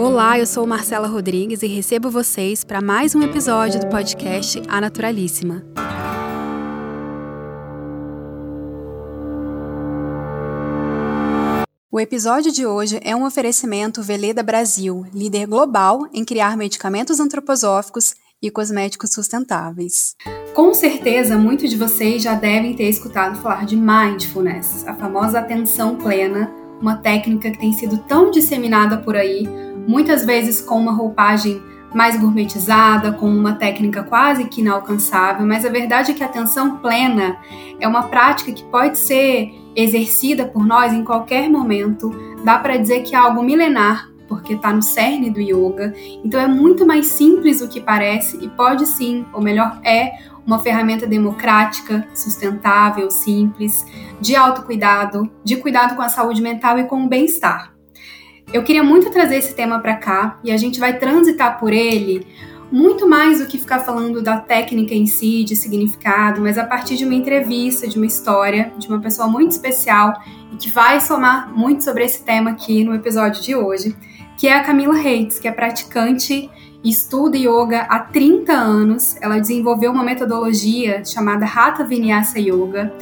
Olá, eu sou Marcela Rodrigues e recebo vocês para mais um episódio do podcast A Naturalíssima. O episódio de hoje é um oferecimento Veleda Brasil, líder global em criar medicamentos antroposóficos e cosméticos sustentáveis. Com certeza, muitos de vocês já devem ter escutado falar de mindfulness, a famosa atenção plena, uma técnica que tem sido tão disseminada por aí, muitas vezes com uma roupagem mais gourmetizada, com uma técnica quase que inalcançável, mas a verdade é que a atenção plena é uma prática que pode ser exercida por nós em qualquer momento. Dá para dizer que é algo milenar, porque está no cerne do yoga. Então é muito mais simples do que parece e pode sim, ou melhor, é uma ferramenta democrática, sustentável, simples, de autocuidado, de cuidado com a saúde mental e com o bem-estar. Eu queria muito trazer esse tema para cá e a gente vai transitar por ele muito mais do que ficar falando da técnica em si, de significado, mas a partir de uma entrevista, de uma história, de uma pessoa muito especial e que vai somar muito sobre esse tema aqui no episódio de hoje que é a Camila Reitz, que é praticante estuda yoga há 30 anos. Ela desenvolveu uma metodologia chamada Hatha Vinyasa Yoga,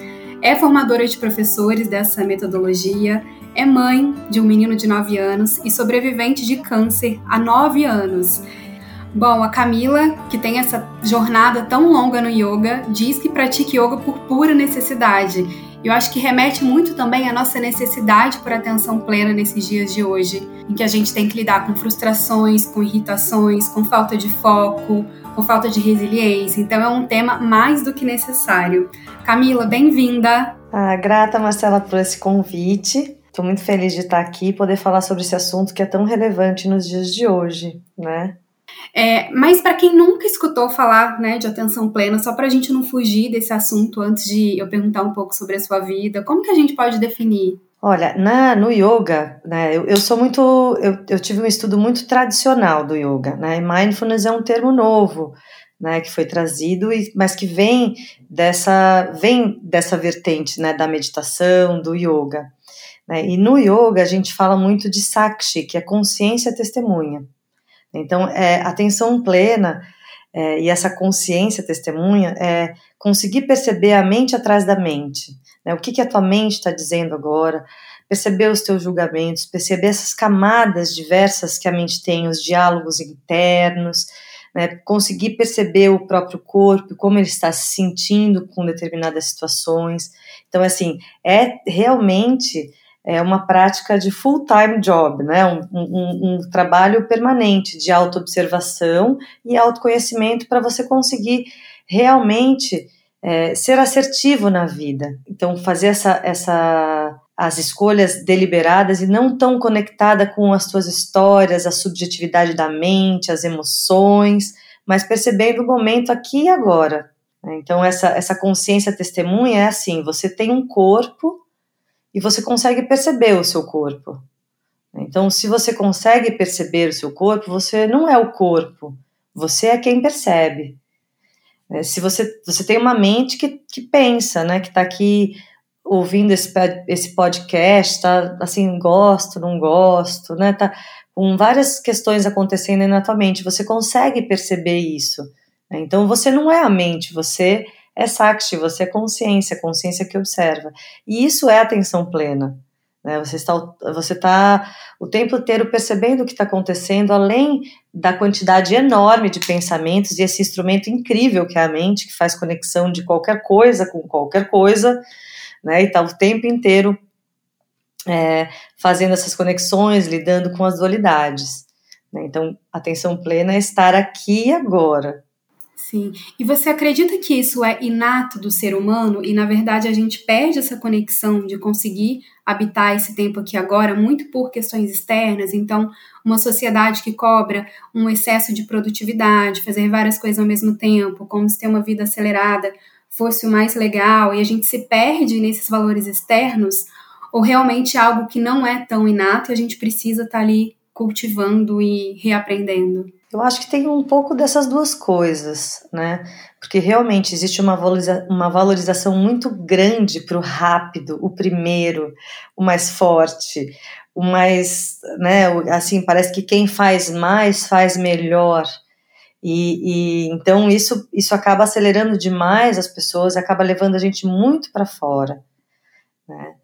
é formadora de professores dessa metodologia, é mãe de um menino de 9 anos e sobrevivente de câncer há 9 anos. Bom, a Camila, que tem essa jornada tão longa no yoga, diz que pratica yoga por pura necessidade eu acho que remete muito também à nossa necessidade por atenção plena nesses dias de hoje, em que a gente tem que lidar com frustrações, com irritações, com falta de foco, com falta de resiliência. Então é um tema mais do que necessário. Camila, bem-vinda. Ah, grata, Marcela, por esse convite. Estou muito feliz de estar aqui e poder falar sobre esse assunto que é tão relevante nos dias de hoje, né? É, mas para quem nunca escutou falar né, de atenção plena, só para a gente não fugir desse assunto antes de eu perguntar um pouco sobre a sua vida, como que a gente pode definir? Olha, na, no yoga, né, eu, eu sou muito, eu, eu tive um estudo muito tradicional do yoga, né, mindfulness é um termo novo, né, que foi trazido, mas que vem dessa, vem dessa vertente, né, da meditação, do yoga. Né, e no yoga a gente fala muito de sakshi, que é consciência testemunha. Então, é, atenção plena é, e essa consciência testemunha é conseguir perceber a mente atrás da mente. Né? O que, que a tua mente está dizendo agora, perceber os teus julgamentos, perceber essas camadas diversas que a mente tem, os diálogos internos, né? conseguir perceber o próprio corpo, como ele está se sentindo com determinadas situações. Então, assim, é realmente é uma prática de full-time job, né? Um, um, um, trabalho permanente de autoobservação e autoconhecimento para você conseguir realmente é, ser assertivo na vida. Então, fazer essa, essa, as escolhas deliberadas e não tão conectada com as suas histórias, a subjetividade da mente, as emoções, mas percebendo o momento aqui e agora. Então, essa, essa consciência testemunha é assim: você tem um corpo e você consegue perceber o seu corpo. Então, se você consegue perceber o seu corpo, você não é o corpo, você é quem percebe. É, se você, você tem uma mente que, que pensa, né, que está aqui ouvindo esse, esse podcast, tá assim, gosto, não gosto, né, tá com várias questões acontecendo na tua mente, você consegue perceber isso. Né? Então, você não é a mente, você é Sakshi, você é consciência, consciência que observa. E isso é atenção plena. Né? Você está você está o tempo inteiro percebendo o que está acontecendo, além da quantidade enorme de pensamentos e esse instrumento incrível que é a mente, que faz conexão de qualquer coisa com qualquer coisa, né? e está o tempo inteiro é, fazendo essas conexões, lidando com as dualidades. Né? Então, atenção plena é estar aqui e agora, Sim. E você acredita que isso é inato do ser humano e, na verdade, a gente perde essa conexão de conseguir habitar esse tempo aqui agora muito por questões externas? Então, uma sociedade que cobra um excesso de produtividade, fazer várias coisas ao mesmo tempo, como se ter uma vida acelerada fosse o mais legal e a gente se perde nesses valores externos? Ou realmente é algo que não é tão inato e a gente precisa estar tá ali cultivando e reaprendendo? Eu acho que tem um pouco dessas duas coisas, né? Porque realmente existe uma, valoriza uma valorização muito grande para o rápido, o primeiro, o mais forte, o mais, né, assim, parece que quem faz mais faz melhor. E, e, então isso, isso acaba acelerando demais as pessoas, acaba levando a gente muito para fora, né?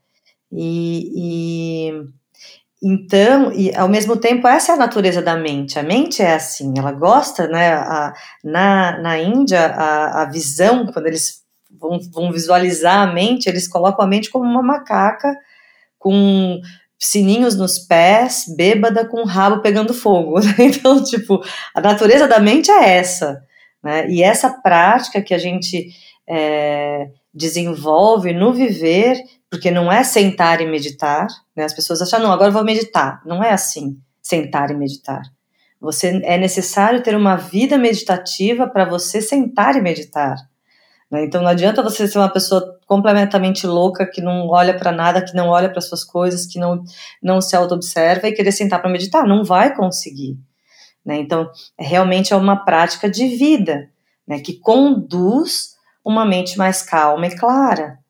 E, e, então, e ao mesmo tempo, essa é a natureza da mente. A mente é assim, ela gosta, né? A, na, na Índia, a, a visão, quando eles vão, vão visualizar a mente, eles colocam a mente como uma macaca com sininhos nos pés, bêbada com o rabo pegando fogo. Então, tipo, a natureza da mente é essa, né? E essa prática que a gente é, desenvolve no viver, porque não é sentar e meditar, né? As pessoas acham, não, agora eu vou meditar. Não é assim, sentar e meditar. Você é necessário ter uma vida meditativa para você sentar e meditar. Né? Então não adianta você ser uma pessoa completamente louca que não olha para nada, que não olha para suas coisas, que não, não se auto-observa e querer sentar para meditar. Não vai conseguir. Né? Então, realmente é uma prática de vida né, que conduz uma mente mais calma e clara.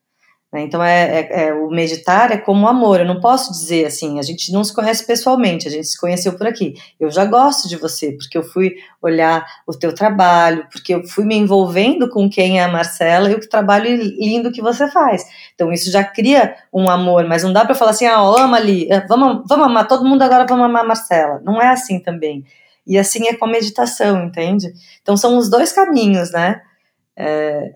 Né? Então, é, é, é, o meditar é como o amor. Eu não posso dizer assim, a gente não se conhece pessoalmente, a gente se conheceu por aqui. Eu já gosto de você, porque eu fui olhar o teu trabalho, porque eu fui me envolvendo com quem é a Marcela e o trabalho lindo que você faz. Então, isso já cria um amor, mas não dá para falar assim, ah, ama ali, eh, vamos, vamos amar todo mundo agora, vamos amar a Marcela. Não é assim também. E assim é com a meditação, entende? Então, são os dois caminhos, né? É,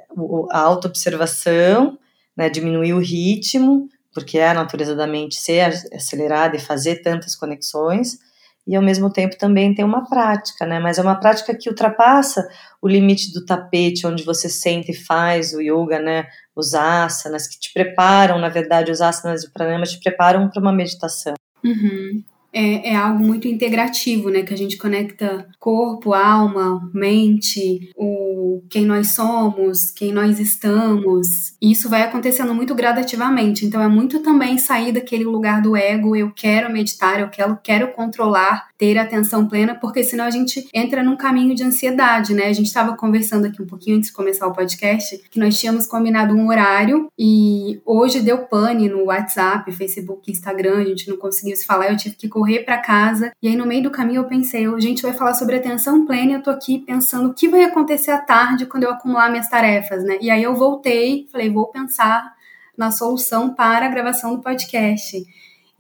a autoobservação né, diminuir o ritmo, porque é a natureza da mente ser acelerada e fazer tantas conexões, e ao mesmo tempo também tem uma prática, né? Mas é uma prática que ultrapassa o limite do tapete, onde você sente e faz o yoga, né? Os asanas, que te preparam, na verdade, os asanas e o pranayama te preparam para uma meditação. Uhum é, é, algo muito integrativo, né? Que a gente conecta corpo, alma, mente, o quem nós somos, quem nós estamos. E isso vai acontecendo muito gradativamente. Então é muito também sair daquele lugar do ego, eu quero meditar, eu quero, quero controlar, ter atenção plena, porque senão a gente entra num caminho de ansiedade, né? A gente estava conversando aqui um pouquinho antes de começar o podcast, que nós tínhamos combinado um horário e hoje deu pane no WhatsApp, Facebook, Instagram, a gente não conseguiu se falar, eu tive que correr para casa. E aí no meio do caminho eu pensei, a gente vai falar sobre atenção plena, eu tô aqui pensando o que vai acontecer à tarde quando eu acumular minhas tarefas, né? E aí eu voltei, falei, vou pensar na solução para a gravação do podcast.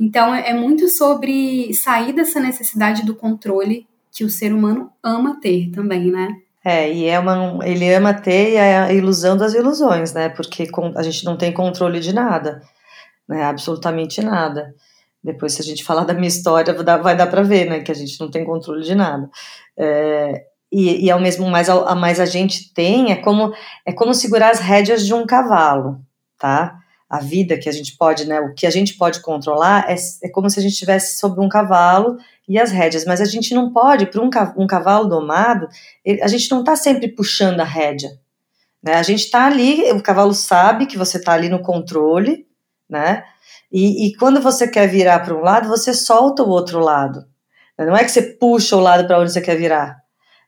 Então é muito sobre sair dessa necessidade do controle que o ser humano ama ter também, né? É, e é uma, ele ama ter é a ilusão das ilusões, né? Porque a gente não tem controle de nada, né? Absolutamente nada. Depois, se a gente falar da minha história, vai dar para ver, né? Que a gente não tem controle de nada. É, e, e ao mesmo mais a, a mais a gente tem é como é como segurar as rédeas de um cavalo, tá? A vida que a gente pode, né? O que a gente pode controlar é, é como se a gente estivesse sobre um cavalo e as rédeas, mas a gente não pode, para um, um cavalo domado, a gente não está sempre puxando a rédea. Né? A gente está ali, o cavalo sabe que você está ali no controle, né? E, e quando você quer virar para um lado, você solta o outro lado. Não é que você puxa o lado para onde você quer virar.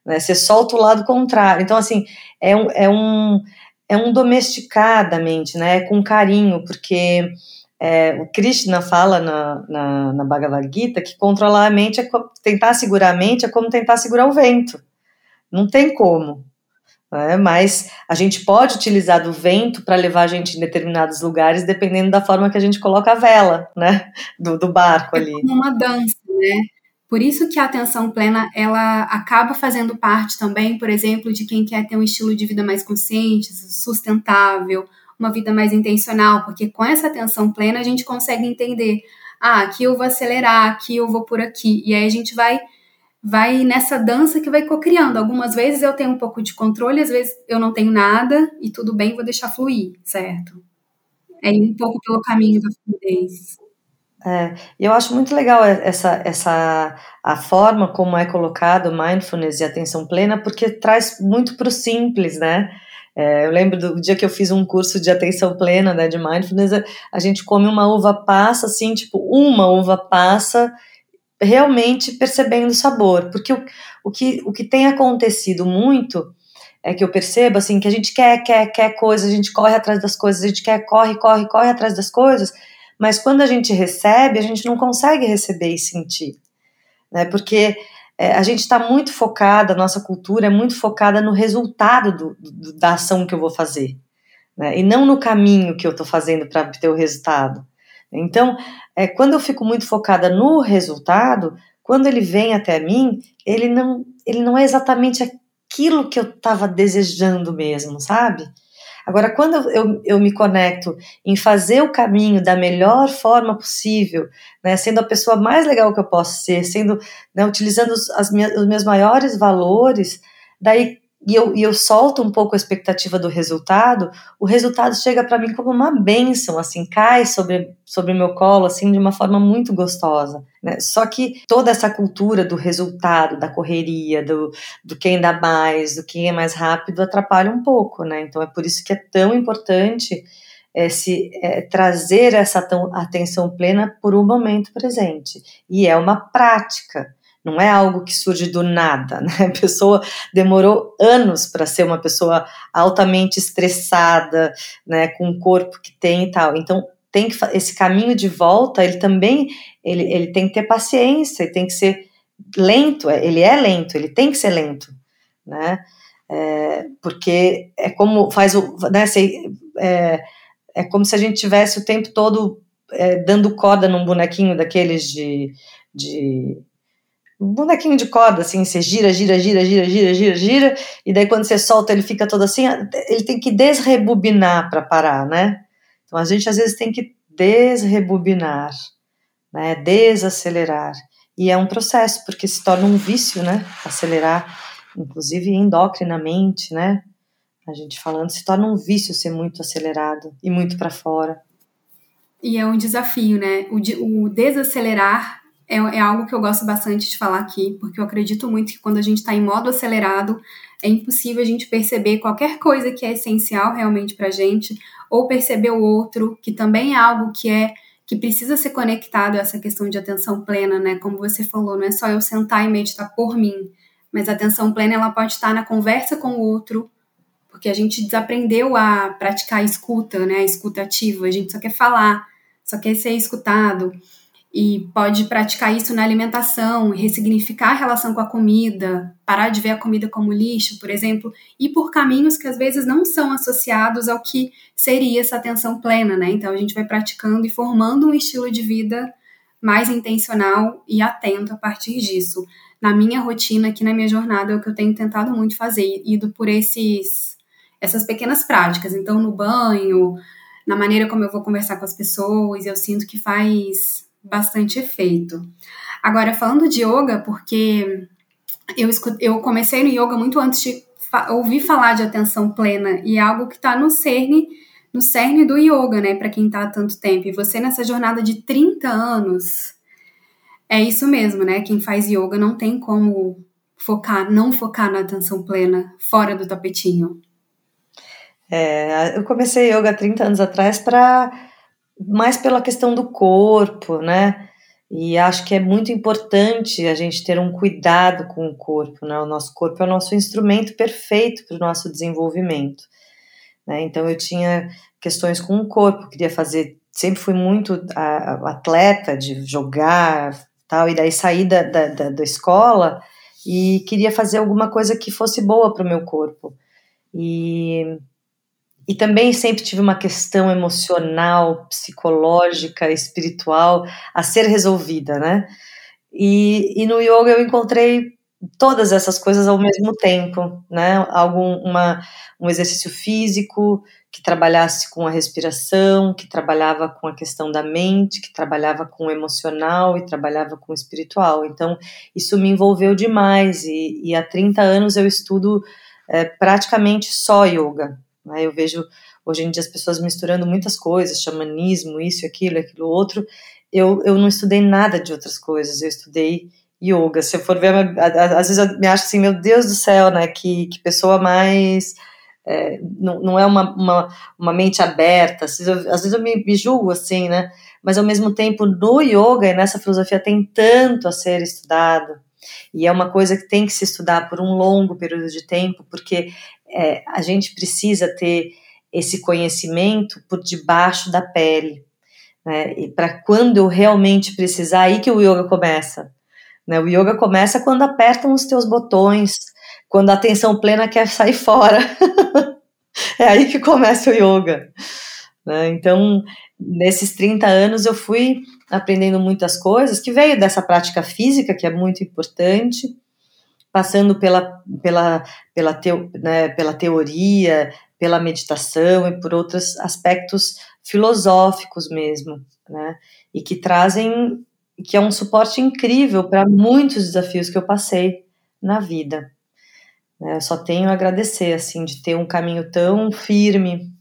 Né? Você solta o lado contrário. Então, assim, é um, é um, é um domesticar da mente, né? É com carinho, porque é, o Krishna fala na, na, na, Bhagavad Gita que controlar a mente é tentar segurar a mente é como tentar segurar o vento. Não tem como né? mas a gente pode utilizar do vento para levar a gente em determinados lugares, dependendo da forma que a gente coloca a vela, né, do, do barco ali. É como uma dança, né? Por isso que a atenção plena ela acaba fazendo parte também, por exemplo, de quem quer ter um estilo de vida mais consciente, sustentável, uma vida mais intencional, porque com essa atenção plena a gente consegue entender, ah, aqui eu vou acelerar, aqui eu vou por aqui, e aí a gente vai vai nessa dança que vai co-criando. Algumas vezes eu tenho um pouco de controle, às vezes eu não tenho nada e tudo bem, vou deixar fluir, certo? É ir um pouco pelo caminho da fluidez. É, eu acho muito legal essa, essa a forma como é colocado mindfulness e atenção plena, porque traz muito para o simples, né? É, eu lembro do dia que eu fiz um curso de atenção plena, né, de mindfulness, a gente come uma uva passa, assim, tipo, uma uva passa, realmente percebendo o sabor, porque o, o, que, o que tem acontecido muito é que eu percebo assim que a gente quer, quer, quer coisas, a gente corre atrás das coisas, a gente quer, corre, corre, corre atrás das coisas, mas quando a gente recebe, a gente não consegue receber e sentir, né? Porque é, a gente está muito focada, a nossa cultura é muito focada no resultado do, do, da ação que eu vou fazer, né? E não no caminho que eu estou fazendo para obter o resultado. Então, é, quando eu fico muito focada no resultado, quando ele vem até mim, ele não, ele não é exatamente aquilo que eu estava desejando mesmo, sabe? Agora, quando eu, eu, me conecto em fazer o caminho da melhor forma possível, né, sendo a pessoa mais legal que eu posso ser, sendo, né, utilizando as minhas, os meus maiores valores, daí e eu, e eu solto um pouco a expectativa do resultado, o resultado chega para mim como uma bênção, assim, cai sobre sobre meu colo, assim, de uma forma muito gostosa. Né? Só que toda essa cultura do resultado, da correria, do, do quem dá mais, do quem é mais rápido, atrapalha um pouco, né? Então é por isso que é tão importante é, se é, trazer essa atenção plena por um momento presente. E é uma prática. Não é algo que surge do nada, né? A pessoa demorou anos para ser uma pessoa altamente estressada, né, com um corpo que tem e tal. Então, tem que esse caminho de volta, ele também ele, ele tem que ter paciência, tem que ser lento, é, ele é lento, ele tem que ser lento, né? É, porque é como faz o, né, se, é, é como se a gente tivesse o tempo todo é, dando corda num bonequinho daqueles de, de bonequinho de corda, assim, você gira, gira, gira, gira, gira, gira, gira, e daí quando você solta ele fica todo assim, ele tem que desrebobinar para parar, né? Então a gente às vezes tem que desrebobinar, né? Desacelerar. E é um processo, porque se torna um vício, né? Acelerar, inclusive endocrinamente, né? A gente falando, se torna um vício ser muito acelerado e muito para fora. E é um desafio, né? O, o desacelerar é, é algo que eu gosto bastante de falar aqui, porque eu acredito muito que quando a gente está em modo acelerado, é impossível a gente perceber qualquer coisa que é essencial realmente para a gente, ou perceber o outro, que também é algo que é que precisa ser conectado a essa questão de atenção plena, né? Como você falou, não é só eu sentar e meditar por mim, mas a atenção plena ela pode estar na conversa com o outro, porque a gente desaprendeu a praticar a escuta, né? A escuta ativa, a gente só quer falar, só quer ser escutado e pode praticar isso na alimentação, ressignificar a relação com a comida, parar de ver a comida como lixo, por exemplo, e por caminhos que às vezes não são associados ao que seria essa atenção plena, né? Então a gente vai praticando e formando um estilo de vida mais intencional e atento a partir disso. Na minha rotina, aqui na minha jornada, é o que eu tenho tentado muito fazer, ido por esses essas pequenas práticas. Então, no banho, na maneira como eu vou conversar com as pessoas, eu sinto que faz bastante efeito. Agora, falando de yoga, porque eu, eu comecei no yoga muito antes de fa ouvir falar de atenção plena, e é algo que está no cerne, no cerne do yoga, né, para quem está há tanto tempo. E você nessa jornada de 30 anos, é isso mesmo, né? Quem faz yoga não tem como focar, não focar na atenção plena fora do tapetinho. É, eu comecei yoga 30 anos atrás para mais pela questão do corpo, né? E acho que é muito importante a gente ter um cuidado com o corpo, né? O nosso corpo é o nosso instrumento perfeito para o nosso desenvolvimento. Né? Então eu tinha questões com o corpo, queria fazer, sempre fui muito atleta de jogar tal, e daí saí da, da, da, da escola e queria fazer alguma coisa que fosse boa para o meu corpo. E e também sempre tive uma questão emocional, psicológica, espiritual a ser resolvida, né? E, e no yoga eu encontrei todas essas coisas ao mesmo tempo, né? Algum uma, um exercício físico que trabalhasse com a respiração, que trabalhava com a questão da mente, que trabalhava com o emocional e trabalhava com o espiritual. Então, isso me envolveu demais e, e há 30 anos eu estudo é, praticamente só yoga, né? Eu vejo hoje em dia as pessoas misturando muitas coisas, xamanismo, isso, aquilo, aquilo outro. Eu, eu não estudei nada de outras coisas, eu estudei yoga. Se eu for ver, às vezes eu me acho assim, meu Deus do céu, né? Que, que pessoa mais. É, não, não é uma, uma, uma mente aberta, às vezes eu, às vezes eu me, me julgo assim, né? Mas ao mesmo tempo, no yoga e nessa filosofia tem tanto a ser estudado. E é uma coisa que tem que se estudar por um longo período de tempo, porque é, a gente precisa ter esse conhecimento por debaixo da pele. Né? E para quando eu realmente precisar, aí que o yoga começa. Né? O yoga começa quando apertam os teus botões, quando a atenção plena quer sair fora. é aí que começa o yoga. Né? Então, nesses 30 anos, eu fui aprendendo muitas coisas, que veio dessa prática física, que é muito importante, passando pela, pela, pela, teo, né, pela teoria, pela meditação e por outros aspectos filosóficos mesmo, né? E que trazem, que é um suporte incrível para muitos desafios que eu passei na vida. Né? Eu só tenho a agradecer, assim, de ter um caminho tão firme.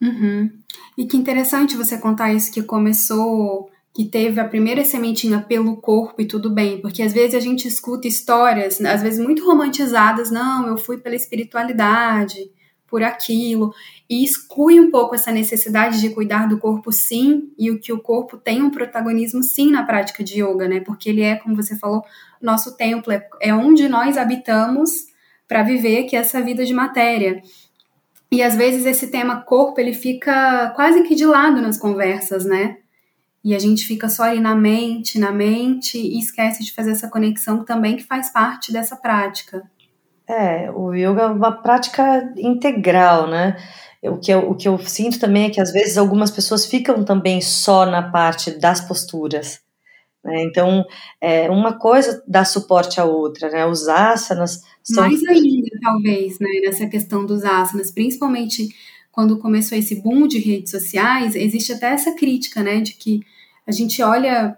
Uhum. E que interessante você contar isso que começou que teve a primeira sementinha pelo corpo e tudo bem, porque às vezes a gente escuta histórias, às vezes muito romantizadas, não, eu fui pela espiritualidade, por aquilo, e exclui um pouco essa necessidade de cuidar do corpo sim, e o que o corpo tem um protagonismo sim na prática de yoga, né? Porque ele é, como você falou, nosso templo, é, onde nós habitamos para viver que é essa vida de matéria. E às vezes esse tema corpo, ele fica quase que de lado nas conversas, né? E a gente fica só ali na mente, na mente, e esquece de fazer essa conexão também que faz parte dessa prática. É, o yoga é uma prática integral, né? O que, eu, o que eu sinto também é que às vezes algumas pessoas ficam também só na parte das posturas. Né? Então, é, uma coisa dá suporte à outra, né? Os asanas são... Mais ainda, talvez, né? Nessa questão dos asanas, principalmente quando começou esse boom de redes sociais, existe até essa crítica, né? De que a gente olha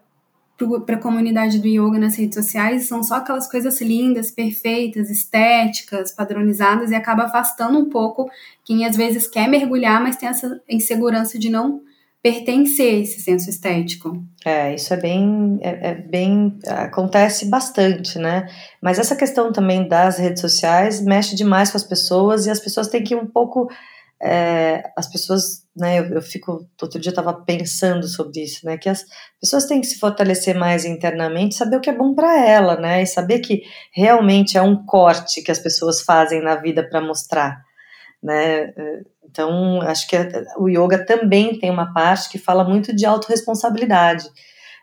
para a comunidade do yoga nas redes sociais são só aquelas coisas lindas, perfeitas, estéticas, padronizadas e acaba afastando um pouco quem às vezes quer mergulhar, mas tem essa insegurança de não pertencer a esse senso estético. É, isso é bem, é, é bem, acontece bastante, né? Mas essa questão também das redes sociais mexe demais com as pessoas e as pessoas têm que um pouco é, as pessoas, né, eu, eu, fico, outro dia eu estava pensando sobre isso, né, que as pessoas têm que se fortalecer mais internamente, saber o que é bom para ela, né, e saber que realmente é um corte que as pessoas fazem na vida para mostrar, né, então acho que o yoga também tem uma parte que fala muito de autorresponsabilidade,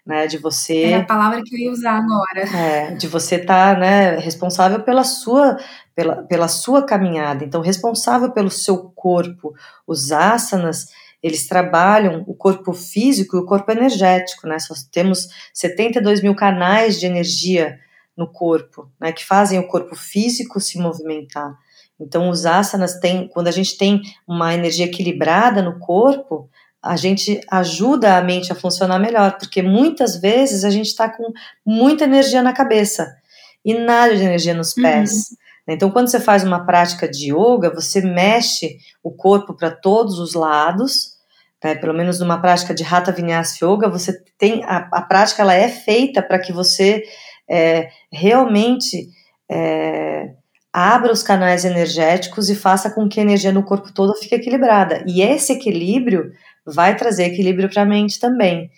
né, de você... É a palavra que eu ia usar agora. É, de você estar, tá, né, responsável pela sua pela, pela sua caminhada. Então, responsável pelo seu corpo, os asanas, eles trabalham o corpo físico e o corpo energético, né? Nós temos 72 mil canais de energia no corpo, né? Que fazem o corpo físico se movimentar. Então, os asanas têm, quando a gente tem uma energia equilibrada no corpo, a gente ajuda a mente a funcionar melhor, porque muitas vezes a gente está com muita energia na cabeça e nada de energia nos pés. Uhum. Então, quando você faz uma prática de yoga, você mexe o corpo para todos os lados, né? pelo menos numa prática de Hatha Vinyasa Yoga, você tem a, a prática ela é feita para que você é, realmente é, abra os canais energéticos e faça com que a energia no corpo todo fique equilibrada. E esse equilíbrio vai trazer equilíbrio para a mente também.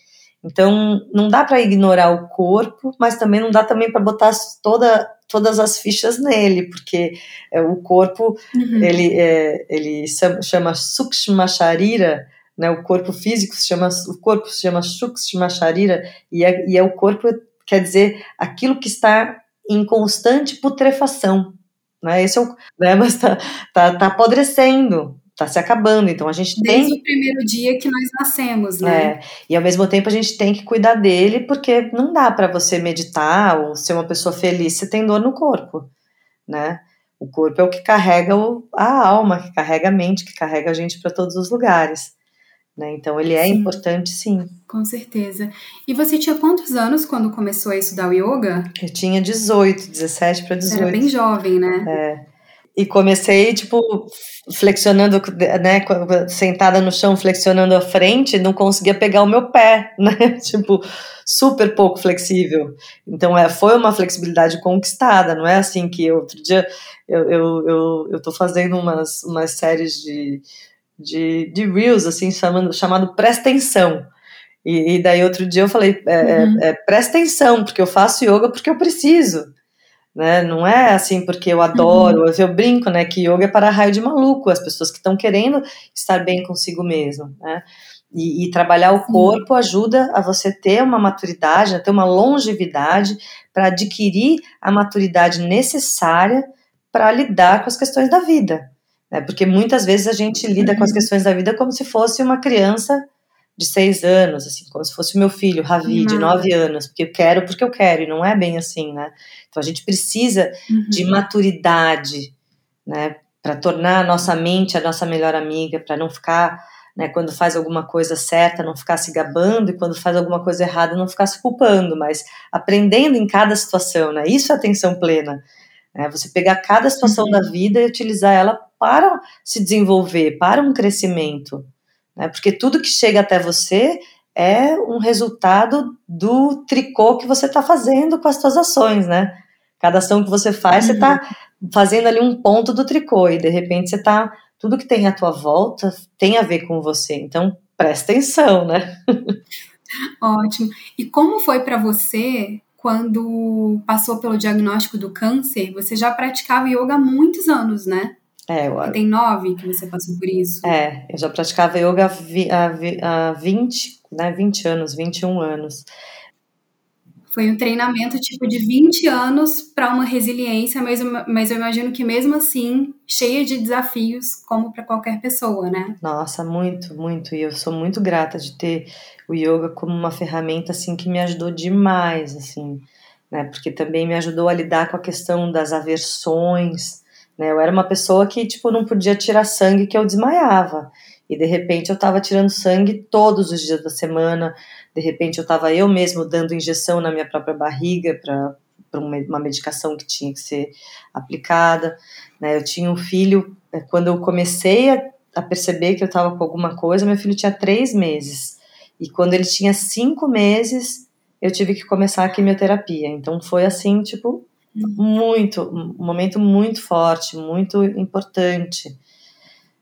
Então, não dá para ignorar o corpo, mas também não dá também para botar toda, todas as fichas nele, porque é, o corpo, uhum. ele, é, ele chama Sukshma Sharira, né, o corpo físico se chama, o corpo se chama Sukshma Sharira, e é, e é o corpo, quer dizer, aquilo que está em constante putrefação, né, esse é o, né, mas está tá, tá apodrecendo, está se acabando. Então a gente Desde tem. o primeiro dia que nós nascemos, né? É, e ao mesmo tempo a gente tem que cuidar dele, porque não dá para você meditar ou ser uma pessoa feliz se tem dor no corpo, né? O corpo é o que carrega o, a alma, que carrega a mente, que carrega a gente para todos os lugares. Né? Então ele é sim, importante, sim. Com certeza. E você tinha quantos anos quando começou a estudar o yoga? Eu tinha 18, 17 para 18. Era bem jovem, né? É. E comecei, tipo, flexionando, né, sentada no chão, flexionando a frente, não conseguia pegar o meu pé, né, tipo, super pouco flexível. Então, é, foi uma flexibilidade conquistada, não é assim que outro dia eu, eu, eu, eu tô fazendo umas, umas séries de, de, de reels, assim, chamando, chamado Presta Atenção. E, e daí outro dia eu falei, é, é uhum. é, presta atenção, porque eu faço yoga porque eu preciso, né? Não é assim porque eu adoro, uhum. eu brinco, né? Que yoga é para raio de maluco, as pessoas que estão querendo estar bem consigo mesmo, né? E, e trabalhar o corpo ajuda a você ter uma maturidade, a ter uma longevidade para adquirir a maturidade necessária para lidar com as questões da vida. Né? Porque muitas vezes a gente lida com as uhum. questões da vida como se fosse uma criança de seis anos, assim, como se fosse meu filho, Ravi, de nove anos, porque eu quero, porque eu quero, e não é bem assim, né? Então a gente precisa uhum. de maturidade, né, para tornar a nossa mente a nossa melhor amiga, para não ficar, né, quando faz alguma coisa certa, não ficar se gabando, e quando faz alguma coisa errada, não ficar se culpando, mas aprendendo em cada situação, né? Isso é atenção plena. Né? Você pegar cada situação uhum. da vida e utilizar ela para se desenvolver, para um crescimento, né? Porque tudo que chega até você é um resultado do tricô que você está fazendo com as suas ações, né? Cada ação que você faz, uhum. você está fazendo ali um ponto do tricô e de repente você está tudo que tem à tua volta tem a ver com você. Então presta atenção, né? Ótimo. E como foi para você quando passou pelo diagnóstico do câncer? Você já praticava yoga há muitos anos, né? É, eu... Tem nove que você passou por isso. É, eu já praticava yoga há, há 20, né, 20 anos, 21 anos. Foi um treinamento tipo de 20 anos para uma resiliência, mas, mas eu imagino que mesmo assim, cheia de desafios, como para qualquer pessoa, né? Nossa, muito, muito. E eu sou muito grata de ter o yoga como uma ferramenta assim que me ajudou demais, assim, né? Porque também me ajudou a lidar com a questão das aversões, né? Eu era uma pessoa que, tipo, não podia tirar sangue que eu desmaiava. E de repente eu estava tirando sangue todos os dias da semana. De repente eu estava eu mesmo dando injeção na minha própria barriga para uma medicação que tinha que ser aplicada. Né? Eu tinha um filho, é, quando eu comecei a, a perceber que eu estava com alguma coisa, meu filho tinha três meses. E quando ele tinha cinco meses, eu tive que começar a quimioterapia. Então foi assim, tipo, muito, um momento muito forte, muito importante.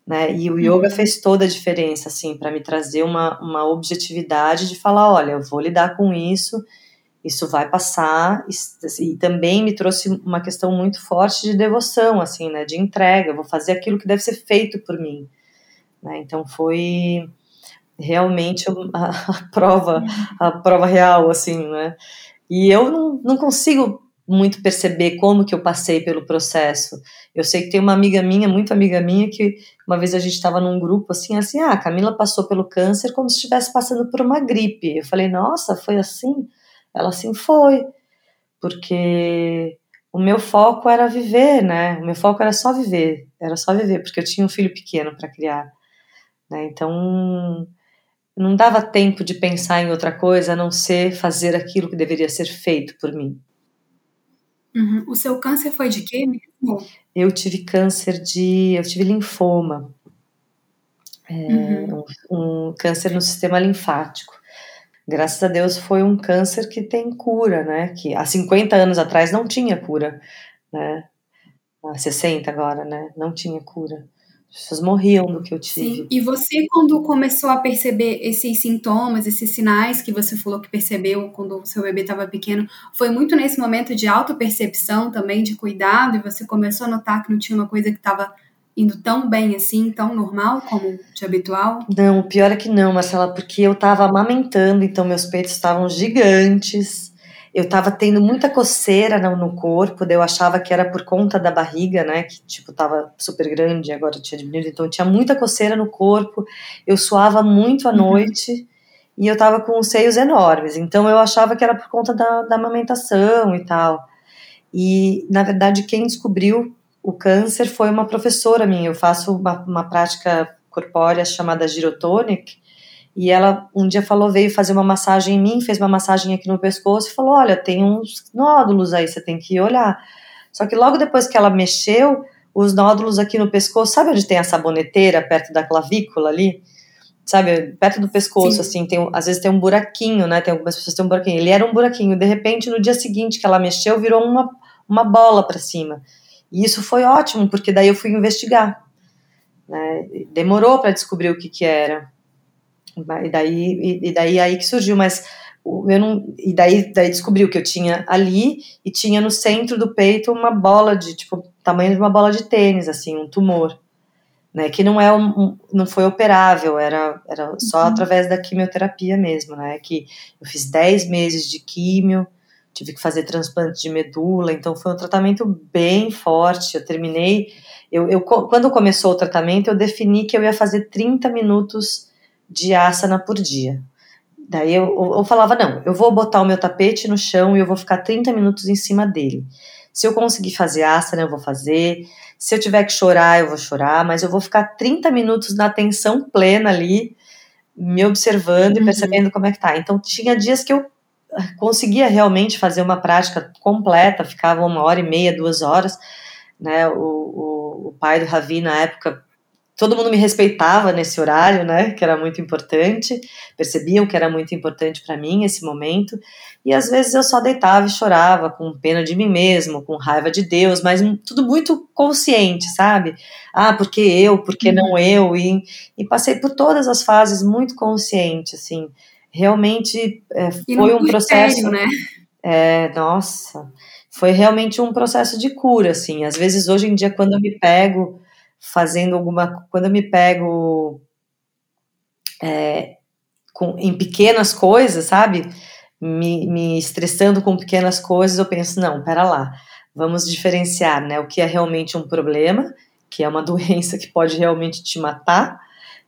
Né? E o yoga uhum. fez toda a diferença, assim, para me trazer uma, uma objetividade de falar: olha, eu vou lidar com isso, isso vai passar, e, e também me trouxe uma questão muito forte de devoção, assim, né, de entrega, eu vou fazer aquilo que deve ser feito por mim. Né? Então foi realmente a, a prova, a prova real, assim, né? E eu não, não consigo muito perceber como que eu passei pelo processo. Eu sei que tem uma amiga minha, muito amiga minha, que uma vez a gente estava num grupo assim, assim, ah, Camila passou pelo câncer como se estivesse passando por uma gripe. Eu falei, nossa, foi assim? Ela assim, foi. Porque o meu foco era viver, né? O meu foco era só viver, era só viver, porque eu tinha um filho pequeno para criar. Né? Então, não dava tempo de pensar em outra coisa a não ser fazer aquilo que deveria ser feito por mim. Uhum. O seu câncer foi de quê mesmo? Eu tive câncer de. Eu tive linfoma. É, uhum. um, um, câncer no sistema linfático. Graças a Deus foi um câncer que tem cura, né? Que há 50 anos atrás não tinha cura, né? Há 60 agora, né? Não tinha cura. As pessoas morriam do que eu tive. Sim. E você, quando começou a perceber esses sintomas, esses sinais que você falou que percebeu quando o seu bebê estava pequeno, foi muito nesse momento de autopercepção também, de cuidado, e você começou a notar que não tinha uma coisa que estava indo tão bem assim, tão normal como de habitual? Não, pior é que não, Marcela, porque eu estava amamentando, então meus peitos estavam gigantes eu tava tendo muita coceira no, no, corpo, eu achava que era por conta da barriga, né, que tipo tava super grande, agora tinha diminuído, então tinha muita coceira no corpo, eu suava muito à uhum. noite e eu tava com os seios enormes, então eu achava que era por conta da, da amamentação e tal. E na verdade quem descobriu o câncer foi uma professora minha, eu faço uma, uma prática corpórea chamada girotonic, e ela um dia falou, veio fazer uma massagem em mim, fez uma massagem aqui no pescoço e falou: Olha, tem uns nódulos aí, você tem que olhar. Só que logo depois que ela mexeu, os nódulos aqui no pescoço, sabe onde tem a saboneteira, perto da clavícula ali? Sabe, perto do pescoço, Sim. assim, tem, às vezes tem um buraquinho, né? Tem algumas pessoas que tem um buraquinho. Ele era um buraquinho. De repente, no dia seguinte que ela mexeu, virou uma, uma bola para cima. E isso foi ótimo, porque daí eu fui investigar. Né? Demorou para descobrir o que, que era. E daí, e, daí aí que surgiu, mas eu não, e daí, daí descobriu que eu tinha ali e tinha no centro do peito uma bola de, tipo, tamanho de uma bola de tênis, assim, um tumor, né, que não é um, não foi operável, era, era só uhum. através da quimioterapia mesmo, né, que eu fiz 10 meses de químio, tive que fazer transplante de medula, então foi um tratamento bem forte, eu terminei, eu, eu quando começou o tratamento, eu defini que eu ia fazer 30 minutos de asana por dia, Daí eu, eu, falava, não, eu vou botar o meu tapete no chão e eu vou ficar 30 minutos em cima dele. Se eu conseguir fazer asana, eu vou fazer. Se eu tiver que chorar, eu vou chorar, mas eu vou ficar 30 minutos na atenção plena ali, me observando uhum. e percebendo como é que tá. Então tinha dias que eu ah, conseguia realmente fazer uma prática completa, ficava uma hora e meia, duas horas, né? O, o, o pai do Ravi na época todo mundo me respeitava nesse horário, né, que era muito importante, percebiam que era muito importante para mim esse momento, e às vezes eu só deitava e chorava com pena de mim mesmo, com raiva de Deus, mas tudo muito consciente, sabe? Ah, porque eu, porque não uhum. eu, e, e passei por todas as fases muito consciente, assim, realmente é, foi um processo, sério, né? É, nossa, foi realmente um processo de cura, assim, às vezes hoje em dia quando eu me pego fazendo alguma. Quando eu me pego é, com, em pequenas coisas, sabe? Me, me estressando com pequenas coisas, eu penso, não, pera lá, vamos diferenciar, né? O que é realmente um problema, que é uma doença que pode realmente te matar,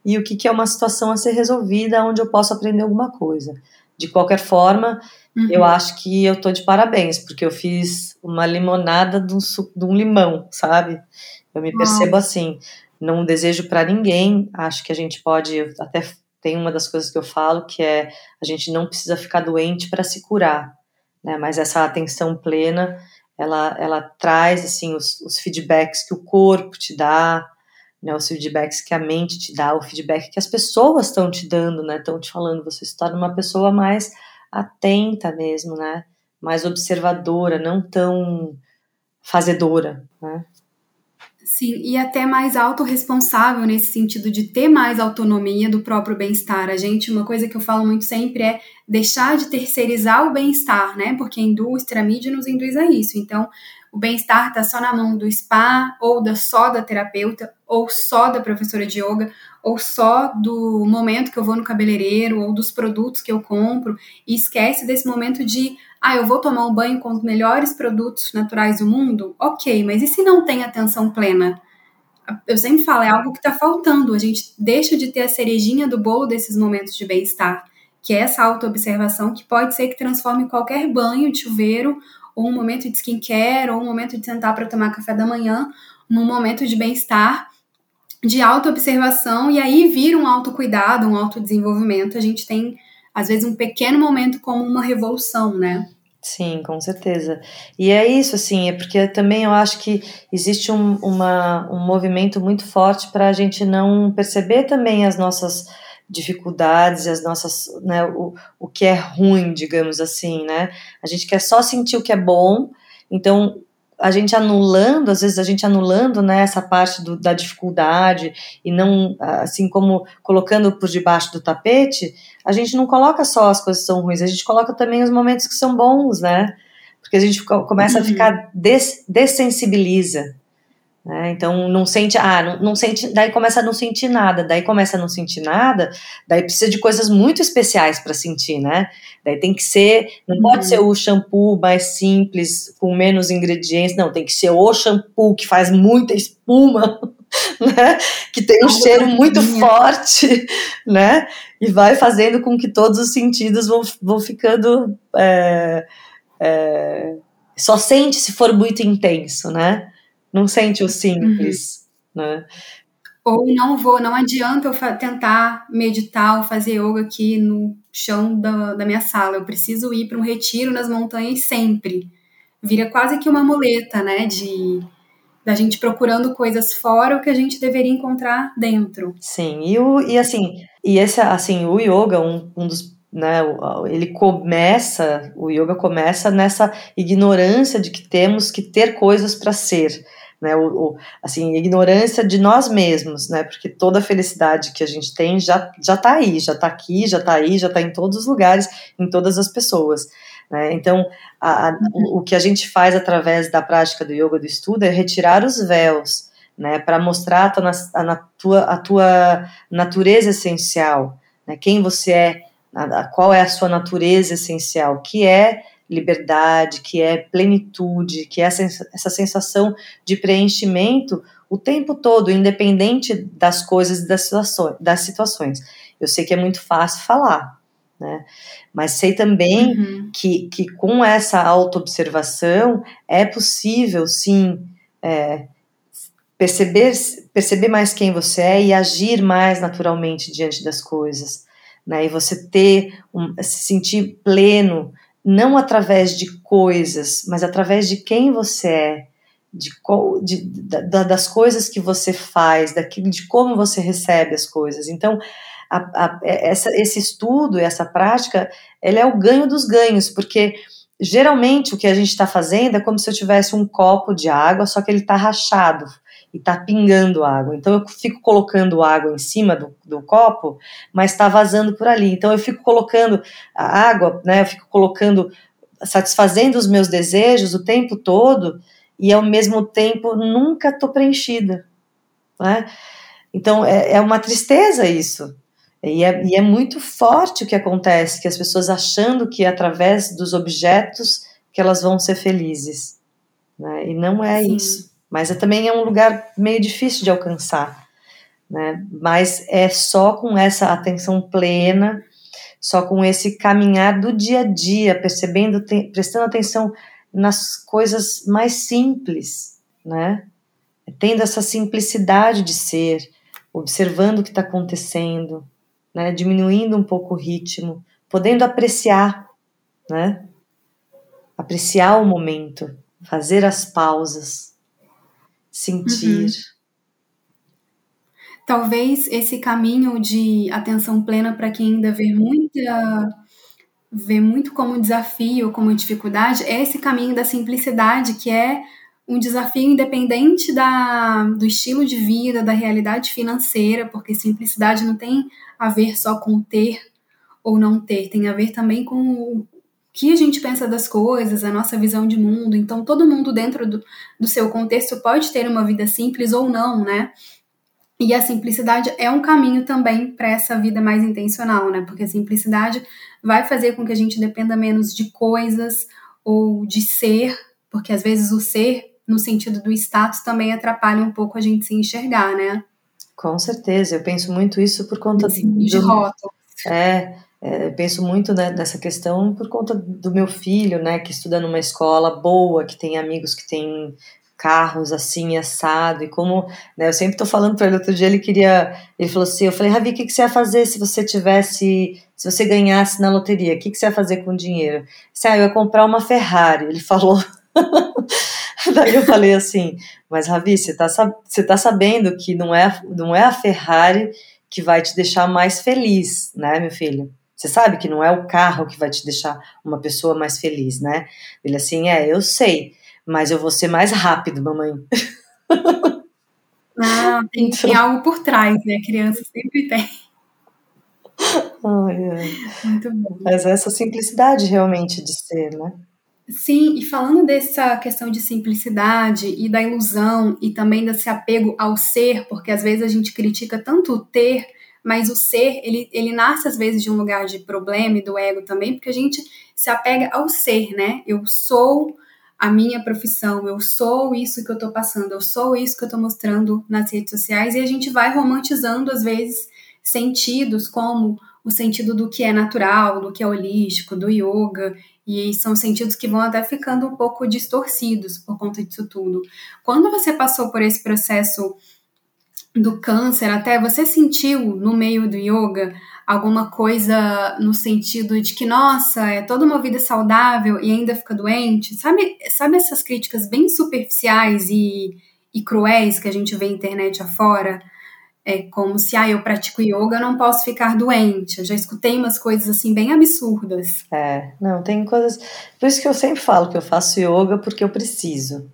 e o que, que é uma situação a ser resolvida onde eu posso aprender alguma coisa. De qualquer forma, uhum. eu acho que eu tô de parabéns, porque eu fiz uma limonada de um, de um limão, sabe? Eu me percebo assim, não desejo para ninguém, acho que a gente pode, até tem uma das coisas que eu falo que é a gente não precisa ficar doente para se curar, né? Mas essa atenção plena, ela, ela traz assim os, os feedbacks que o corpo te dá, né? Os feedbacks que a mente te dá, o feedback que as pessoas estão te dando, né? Estão te falando, você se torna uma pessoa mais atenta mesmo, né? Mais observadora, não tão fazedora, né? Sim, e até mais autorresponsável nesse sentido de ter mais autonomia do próprio bem-estar. A gente, uma coisa que eu falo muito sempre é deixar de terceirizar o bem-estar, né? Porque a indústria, a mídia nos induz a isso. Então, o bem-estar está só na mão do spa, ou da só da terapeuta, ou só da professora de yoga, ou só do momento que eu vou no cabeleireiro, ou dos produtos que eu compro, e esquece desse momento de ah, eu vou tomar um banho com os melhores produtos naturais do mundo? Ok, mas e se não tem atenção plena? Eu sempre falo, é algo que está faltando. A gente deixa de ter a cerejinha do bolo desses momentos de bem-estar, que é essa autoobservação que pode ser que transforme qualquer banho de chuveiro, ou um momento de skincare, ou um momento de sentar para tomar café da manhã, num momento de bem-estar, de autoobservação, e aí vira um autocuidado, um autodesenvolvimento. A gente tem às vezes um pequeno momento como uma revolução, né? Sim, com certeza. E é isso, assim, é porque também eu acho que existe um, uma, um movimento muito forte para a gente não perceber também as nossas dificuldades, as nossas, né, o, o que é ruim, digamos assim, né? A gente quer só sentir o que é bom, então a gente anulando, às vezes a gente anulando né, essa parte do, da dificuldade e não, assim como colocando por debaixo do tapete, a gente não coloca só as coisas que são ruins, a gente coloca também os momentos que são bons, né? Porque a gente começa uhum. a ficar des, dessensibiliza. Né? Então não sente, ah, não, não, sente, daí começa a não sentir nada, daí começa a não sentir nada, daí precisa de coisas muito especiais para sentir, né? Daí tem que ser, não uhum. pode ser o shampoo mais simples, com menos ingredientes, não, tem que ser o shampoo que faz muita espuma, né? Que tem um cheiro muito forte, né? E vai fazendo com que todos os sentidos vão, vão ficando. É, é, só sente se for muito intenso, né? Não sente o simples, uhum. né? Ou não vou, não adianta eu tentar meditar ou fazer yoga aqui no chão da, da minha sala. Eu preciso ir para um retiro nas montanhas sempre. Vira quase que uma muleta, né? De da gente procurando coisas fora o que a gente deveria encontrar dentro. Sim, e, o, e assim, e esse assim, o yoga, um, um dos né, ele começa, o yoga começa nessa ignorância de que temos que ter coisas para ser né? O, o, assim, ignorância de nós mesmos, né? Porque toda a felicidade que a gente tem já já está aí, já está aqui, já está aí, já está em todos os lugares, em todas as pessoas. Né? Então, a, a, o, o que a gente faz através da prática do yoga do estudo é retirar os véus, né? Para mostrar a a, tua, a tua natureza essencial, né? Quem você é, qual é a sua natureza essencial, que é liberdade, que é plenitude, que é essa, sensação de preenchimento o tempo todo, independente das coisas e das situações, das situações. Eu sei que é muito fácil falar, né? Mas sei também uhum. que, que com essa autoobservação é possível, sim, é, perceber, perceber mais quem você é e agir mais naturalmente diante das coisas. Né? E você ter, um, se sentir pleno não através de coisas, mas através de quem você é, de, de, da, das coisas que você faz, daquilo, de como você recebe as coisas. Então, a, a, essa, esse estudo, essa prática, ela é o ganho dos ganhos, porque geralmente o que a gente está fazendo é como se eu tivesse um copo de água, só que ele está rachado e está pingando água. Então eu fico colocando água em cima do, do copo, mas está vazando por ali. Então eu fico colocando a água, né? Eu fico colocando, satisfazendo os meus desejos o tempo todo e ao mesmo tempo nunca estou preenchida, né? Então é, é uma tristeza isso. E é, e é muito forte o que acontece, que as pessoas achando que através dos objetos que elas vão ser felizes. Né? E não é Sim. isso mas é, também é um lugar meio difícil de alcançar, né? Mas é só com essa atenção plena, só com esse caminhar do dia a dia, percebendo, te, prestando atenção nas coisas mais simples, né? Tendo essa simplicidade de ser, observando o que está acontecendo, né? Diminuindo um pouco o ritmo, podendo apreciar, né? Apreciar o momento, fazer as pausas sentir. Uhum. Talvez esse caminho de atenção plena para quem ainda vê muita vê muito como desafio, como dificuldade, é esse caminho da simplicidade, que é um desafio independente da, do estilo de vida, da realidade financeira, porque simplicidade não tem a ver só com ter ou não ter, tem a ver também com que a gente pensa das coisas, a nossa visão de mundo. Então, todo mundo dentro do, do seu contexto pode ter uma vida simples ou não, né? E a simplicidade é um caminho também para essa vida mais intencional, né? Porque a simplicidade vai fazer com que a gente dependa menos de coisas ou de ser, porque às vezes o ser, no sentido do status, também atrapalha um pouco a gente se enxergar, né? Com certeza, eu penso muito isso por conta Esse, do, de rótulos. É, é, penso muito né, nessa questão por conta do meu filho, né, que estuda numa escola boa, que tem amigos que têm carros assim, assado, e como, né, eu sempre tô falando para ele, outro dia ele queria, ele falou assim, eu falei, Ravi, o que, que você ia fazer se você tivesse, se você ganhasse na loteria, o que, que você ia fazer com o dinheiro? Disse, ah, eu ia comprar uma Ferrari, ele falou, daí eu falei assim, mas Ravi, você tá, você tá sabendo que não é, não é a Ferrari que vai te deixar mais feliz, né, meu filho? Você sabe que não é o carro que vai te deixar uma pessoa mais feliz, né? Ele assim, é, eu sei, mas eu vou ser mais rápido, mamãe. Ah, tem, então... tem algo por trás, né? Criança sempre tem. Ai, é. Muito bom. Mas essa simplicidade realmente de ser, né? Sim, e falando dessa questão de simplicidade e da ilusão e também desse apego ao ser, porque às vezes a gente critica tanto o ter mas o ser, ele, ele nasce às vezes de um lugar de problema e do ego também, porque a gente se apega ao ser, né? Eu sou a minha profissão, eu sou isso que eu tô passando, eu sou isso que eu tô mostrando nas redes sociais, e a gente vai romantizando, às vezes, sentidos como o sentido do que é natural, do que é holístico, do yoga, e são sentidos que vão até ficando um pouco distorcidos por conta disso tudo. Quando você passou por esse processo do câncer, até você sentiu no meio do yoga alguma coisa no sentido de que, nossa, é toda uma vida saudável e ainda fica doente? Sabe, sabe essas críticas bem superficiais e, e cruéis que a gente vê na internet afora? É como se, ah, eu pratico yoga, eu não posso ficar doente. Eu já escutei umas coisas assim bem absurdas. É, não, tem coisas. Por isso que eu sempre falo que eu faço yoga porque eu preciso.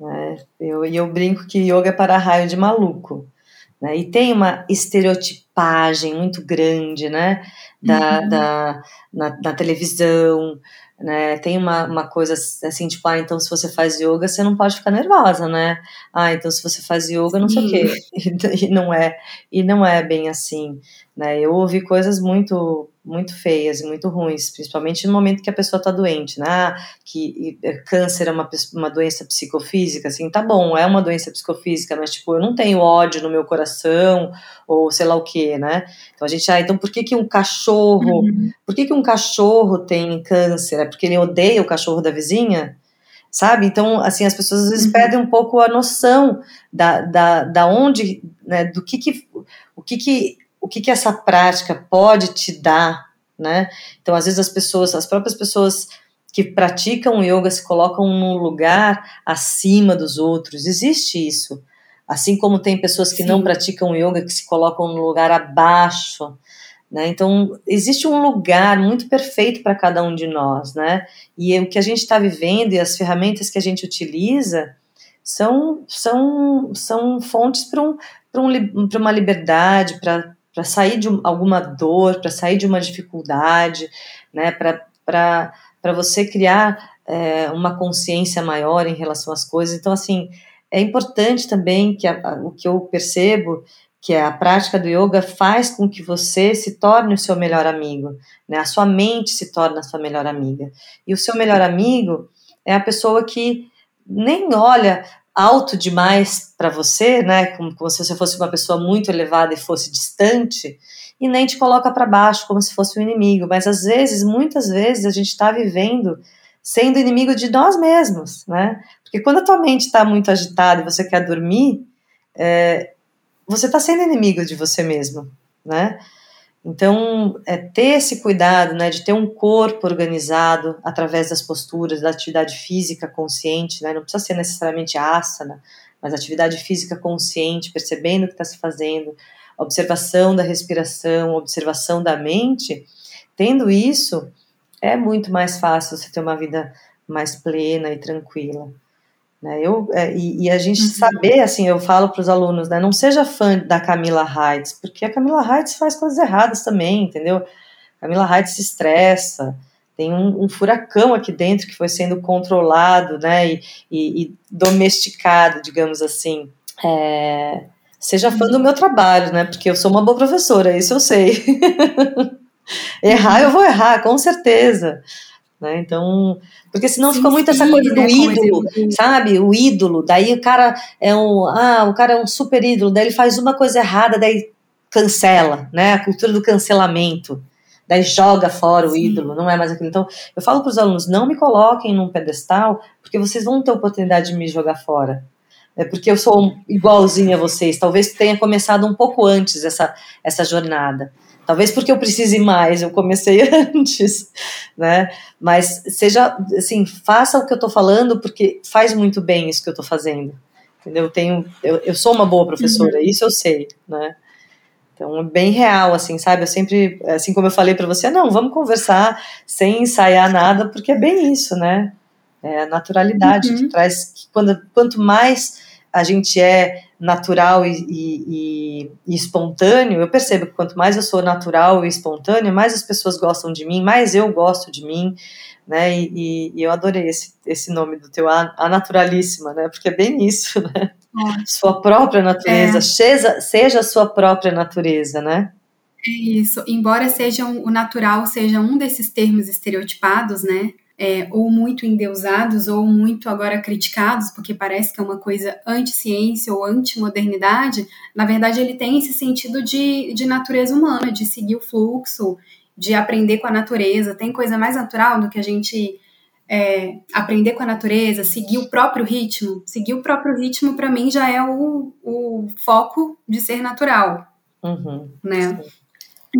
Né? Eu, eu brinco que yoga é para raio de maluco. Né? E tem uma estereotipagem muito grande né? da, uhum. da, na, na televisão, né? Tem uma, uma coisa assim, tipo, ah, então se você faz yoga, você não pode ficar nervosa, né? Ah, então se você faz yoga, não sei o quê. E, e, não é, e não é bem assim, né? Eu ouvi coisas muito muito feias e muito ruins, principalmente no momento que a pessoa está doente, né? Ah, que é, câncer é uma, uma doença psicofísica, assim, tá bom, é uma doença psicofísica, mas tipo, eu não tenho ódio no meu coração, ou sei lá o que, né? Então a gente, ah, então por que que um cachorro, uhum. por que que um cachorro tem câncer? É porque ele odeia o cachorro da vizinha? Sabe? Então, assim, as pessoas às vezes uhum. perdem um pouco a noção da, da, da onde, né, do que que, o que que o que, que essa prática pode te dar, né? Então, às vezes as pessoas, as próprias pessoas que praticam yoga se colocam num lugar acima dos outros. Existe isso. Assim como tem pessoas que Sim. não praticam yoga que se colocam no lugar abaixo. Né? Então, existe um lugar muito perfeito para cada um de nós. Né? E o que a gente está vivendo e as ferramentas que a gente utiliza são, são, são fontes para um, um, uma liberdade, para para sair de alguma dor, para sair de uma dificuldade, né, para você criar é, uma consciência maior em relação às coisas. Então, assim, é importante também que a, a, o que eu percebo que a prática do yoga faz com que você se torne o seu melhor amigo, né? A sua mente se torna a sua melhor amiga. E o seu melhor amigo é a pessoa que nem olha alto demais para você, né, como, como, se você fosse uma pessoa muito elevada e fosse distante, e nem te coloca para baixo como se fosse um inimigo. Mas às vezes, muitas vezes, a gente está vivendo sendo inimigo de nós mesmos, né? Porque quando a tua mente está muito agitada e você quer dormir, é, você está sendo inimigo de você mesmo, né? Então, é ter esse cuidado, né, de ter um corpo organizado através das posturas, da atividade física consciente, né, não precisa ser necessariamente asana, mas atividade física consciente, percebendo o que está se fazendo, observação da respiração, observação da mente, tendo isso, é muito mais fácil você ter uma vida mais plena e tranquila. Né? Eu, é, e, e, a gente uhum. saber, assim, eu falo para os alunos, né, não seja fã da Camila Heights, porque a Camila Heights faz coisas erradas também, entendeu? A Camila Heights se estressa, tem um, um, furacão aqui dentro que foi sendo controlado, né, e, e, e domesticado, digamos assim. É, seja fã do meu trabalho, né, porque eu sou uma boa professora, isso eu sei. errar, eu vou errar, com certeza. Né? Então, porque senão sim, fica muito sim, essa coisa do né, ídolo, sabe? O ídolo, daí o cara é um, ah, o cara é um super ídolo, daí ele faz uma coisa errada, daí cancela, né? A cultura do cancelamento. Daí joga fora o ídolo, não é mais aquilo. Então, eu falo para os alunos, não me coloquem num pedestal, porque vocês vão ter oportunidade de me jogar fora. É porque eu sou igualzinha a vocês. Talvez tenha começado um pouco antes essa, essa jornada. Talvez porque eu precise mais, eu comecei antes, né? Mas seja, assim, faça o que eu tô falando, porque faz muito bem isso que eu tô fazendo. Entendeu? Eu, tenho, eu, eu sou uma boa professora, uhum. isso eu sei, né? Então, é bem real, assim, sabe? Eu sempre, assim como eu falei para você, não, vamos conversar sem ensaiar nada, porque é bem isso, né? É a naturalidade uhum. que traz, que quando, quanto mais a gente é natural e, e, e, espontâneo, eu percebo que quanto mais eu sou natural e espontâneo, mais as pessoas gostam de mim, mais eu gosto de mim, né? E, e eu adorei esse, esse nome do teu, a, a naturalíssima, né? Porque é bem isso, né? É. Sua própria natureza, é. seja, seja a sua própria natureza, né? É isso. Embora seja um, o natural seja um desses termos estereotipados, né? É, ou muito endeusados ou muito agora criticados, porque parece que é uma coisa anti-ciência ou anti-modernidade, na verdade ele tem esse sentido de, de natureza humana, de seguir o fluxo, de aprender com a natureza. Tem coisa mais natural do que a gente é, aprender com a natureza, seguir o próprio ritmo. Seguir o próprio ritmo, para mim, já é o, o foco de ser natural. Uhum, né? Sim.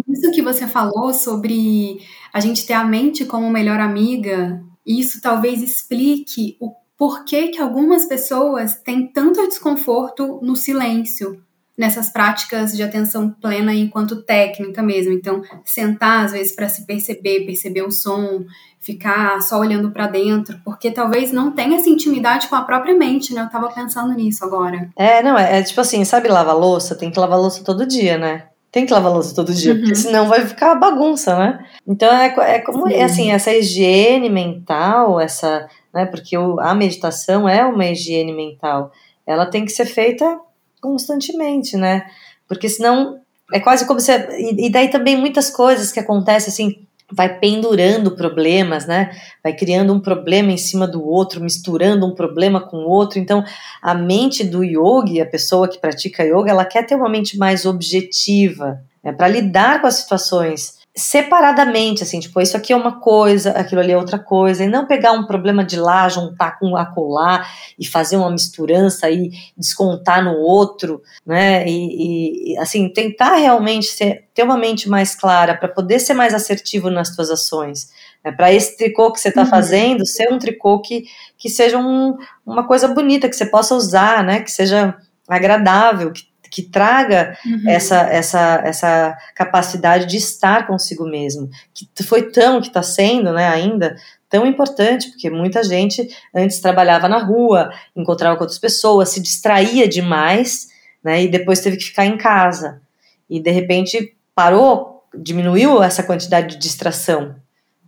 Isso que você falou sobre a gente ter a mente como melhor amiga, isso talvez explique o porquê que algumas pessoas têm tanto desconforto no silêncio, nessas práticas de atenção plena enquanto técnica mesmo. Então, sentar às vezes para se perceber, perceber o som, ficar só olhando para dentro, porque talvez não tenha essa intimidade com a própria mente, né? Eu tava pensando nisso agora. É, não, é, é tipo assim, sabe lavar louça? Tem que lavar louça todo dia, né? Tem que lavar louça todo dia, uhum. porque senão vai ficar bagunça, né? Então é, é como é assim, essa higiene mental, essa, né? Porque o, a meditação é uma higiene mental. Ela tem que ser feita constantemente, né? Porque senão é quase como se. E, daí também muitas coisas que acontecem assim, vai pendurando problemas, né? Vai criando um problema em cima do outro, misturando um problema com o outro. Então, a mente do yogi, a pessoa que pratica yoga, ela quer ter uma mente mais objetiva, né? para lidar com as situações separadamente, assim, tipo, isso aqui é uma coisa, aquilo ali é outra coisa, e não pegar um problema de lá, juntar com acolá e fazer uma misturança e descontar no outro, né? E, e assim, tentar realmente ser, ter uma mente mais clara para poder ser mais assertivo nas suas ações. Né? Para esse tricô que você está uhum. fazendo, ser um tricô que, que seja um, uma coisa bonita, que você possa usar, né? Que seja agradável, que que traga uhum. essa, essa, essa capacidade de estar consigo mesmo, que foi tão, que está sendo, né, ainda tão importante, porque muita gente antes trabalhava na rua, encontrava com outras pessoas, se distraía demais, né, e depois teve que ficar em casa, e de repente parou, diminuiu essa quantidade de distração,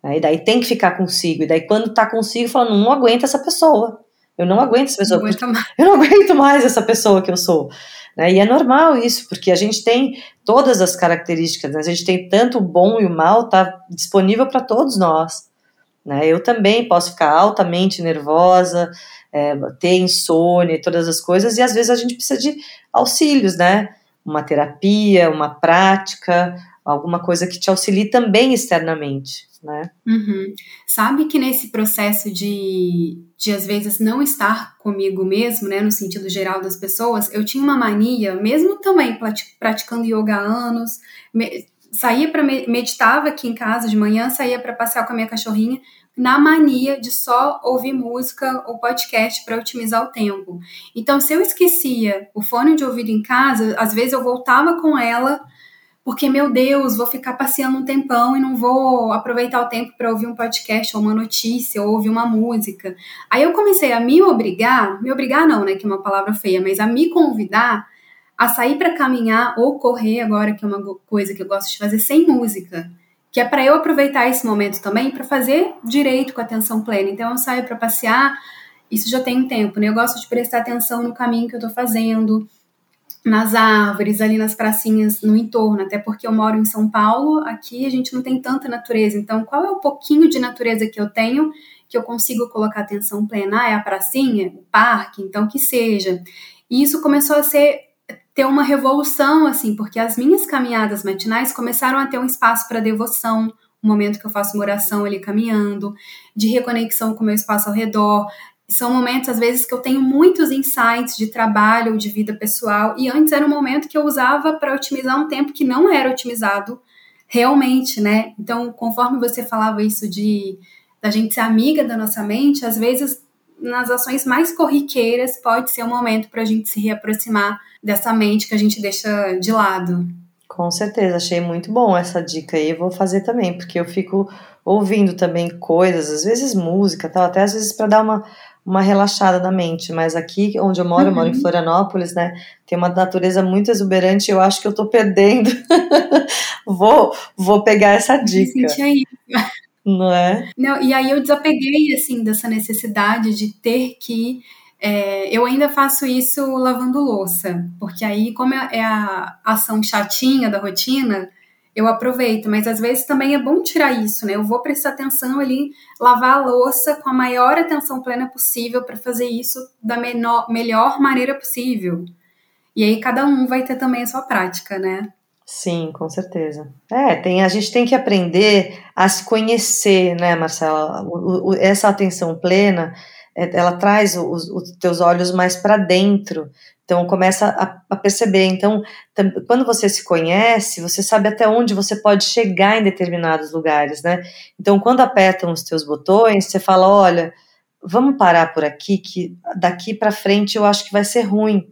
né, e daí tem que ficar consigo, e daí quando está consigo, fala, não, aguento essa pessoa, eu não aguento essa pessoa, não eu não aguento mais essa pessoa que eu sou, né? E é normal isso, porque a gente tem todas as características, né? a gente tem tanto o bom e o mal, tá disponível para todos nós. Né? Eu também posso ficar altamente nervosa, é, ter insônia e todas as coisas, e às vezes a gente precisa de auxílios, né? Uma terapia, uma prática, alguma coisa que te auxilie também externamente né? Uhum. Sabe que nesse processo de, de, às vezes, não estar comigo mesmo, né, no sentido geral das pessoas, eu tinha uma mania, mesmo também praticando yoga há anos, me, saía para meditava aqui em casa de manhã, saía para passear com a minha cachorrinha, na mania de só ouvir música ou podcast para otimizar o tempo. Então, se eu esquecia o fone de ouvido em casa, às vezes eu voltava com ela porque, meu Deus, vou ficar passeando um tempão e não vou aproveitar o tempo para ouvir um podcast ou uma notícia ou ouvir uma música. Aí eu comecei a me obrigar, me obrigar não, né, que é uma palavra feia, mas a me convidar a sair para caminhar ou correr agora, que é uma coisa que eu gosto de fazer sem música, que é para eu aproveitar esse momento também para fazer direito com a atenção plena. Então eu saio para passear, isso já tem um tempo, né? Eu gosto de prestar atenção no caminho que eu estou fazendo nas árvores, ali nas pracinhas no entorno, até porque eu moro em São Paulo, aqui a gente não tem tanta natureza. Então, qual é o pouquinho de natureza que eu tenho que eu consigo colocar atenção plena? Ah, é a pracinha, o parque, então que seja. E isso começou a ser ter uma revolução assim, porque as minhas caminhadas matinais começaram a ter um espaço para devoção, um momento que eu faço uma oração ali caminhando, de reconexão com o meu espaço ao redor, são momentos, às vezes, que eu tenho muitos insights de trabalho, de vida pessoal, e antes era um momento que eu usava para otimizar um tempo que não era otimizado realmente, né? Então, conforme você falava isso de da gente ser amiga da nossa mente, às vezes nas ações mais corriqueiras pode ser um momento para a gente se reaproximar dessa mente que a gente deixa de lado. Com certeza, achei muito bom essa dica aí, vou fazer também, porque eu fico ouvindo também coisas, às vezes música, tal, até às vezes para dar uma uma relaxada na mente, mas aqui onde eu moro, uhum. eu moro em uhum. Florianópolis, né, tem uma natureza muito exuberante, eu acho que eu tô perdendo. vou, vou pegar essa dica. Aí. Não é? Não, e aí eu desapeguei, assim, dessa necessidade de ter que é, eu ainda faço isso lavando louça, porque aí, como é, é a ação chatinha da rotina, eu aproveito, mas às vezes também é bom tirar isso, né? Eu vou prestar atenção ali, lavar a louça com a maior atenção plena possível para fazer isso da menor, melhor maneira possível. E aí cada um vai ter também a sua prática, né? Sim, com certeza. É, tem, a gente tem que aprender a se conhecer, né, Marcela? O, o, essa atenção plena, é, ela traz os, os teus olhos mais para dentro então começa a, a perceber. Então, quando você se conhece, você sabe até onde você pode chegar em determinados lugares, né? Então, quando apertam os teus botões, você fala, olha, vamos parar por aqui, que daqui para frente eu acho que vai ser ruim.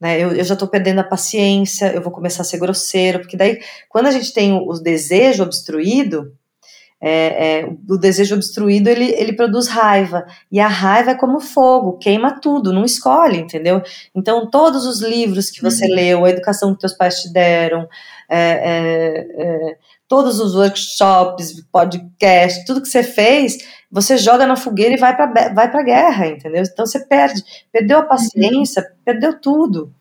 né? Eu, eu já estou perdendo a paciência, eu vou começar a ser grosseiro, porque daí, quando a gente tem o, o desejo obstruído, é, é, o desejo obstruído ele, ele produz raiva e a raiva é como fogo, queima tudo, não escolhe, entendeu? Então todos os livros que você uhum. leu, a educação que teus pais te deram, é, é, é todos os workshops, podcast, tudo que você fez, você joga na fogueira e vai para vai para guerra, entendeu? Então você perde, perdeu a paciência, uhum. perdeu tudo.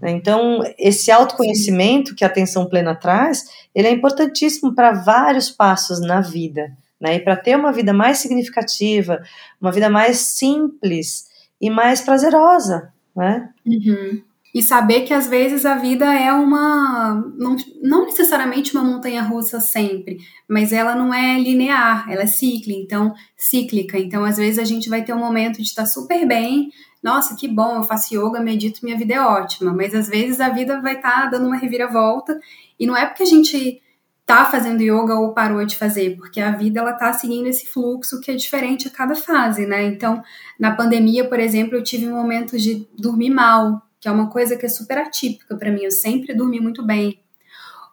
Né? Então, esse autoconhecimento que a atenção plena traz, ele é importantíssimo para vários passos na vida, né? E para ter uma vida mais significativa, uma vida mais simples e mais prazerosa, né? Uhum. E saber que às vezes a vida é uma. Não, não necessariamente uma montanha russa sempre, mas ela não é linear, ela é cíclica, então, cíclica. Então, às vezes a gente vai ter um momento de estar super bem, nossa, que bom, eu faço yoga, medito, minha vida é ótima. Mas às vezes a vida vai estar tá dando uma reviravolta e não é porque a gente tá fazendo yoga ou parou de fazer, porque a vida ela tá seguindo esse fluxo que é diferente a cada fase, né? Então, na pandemia, por exemplo, eu tive um momento de dormir mal, que é uma coisa que é super atípica para mim. Eu sempre dormi muito bem.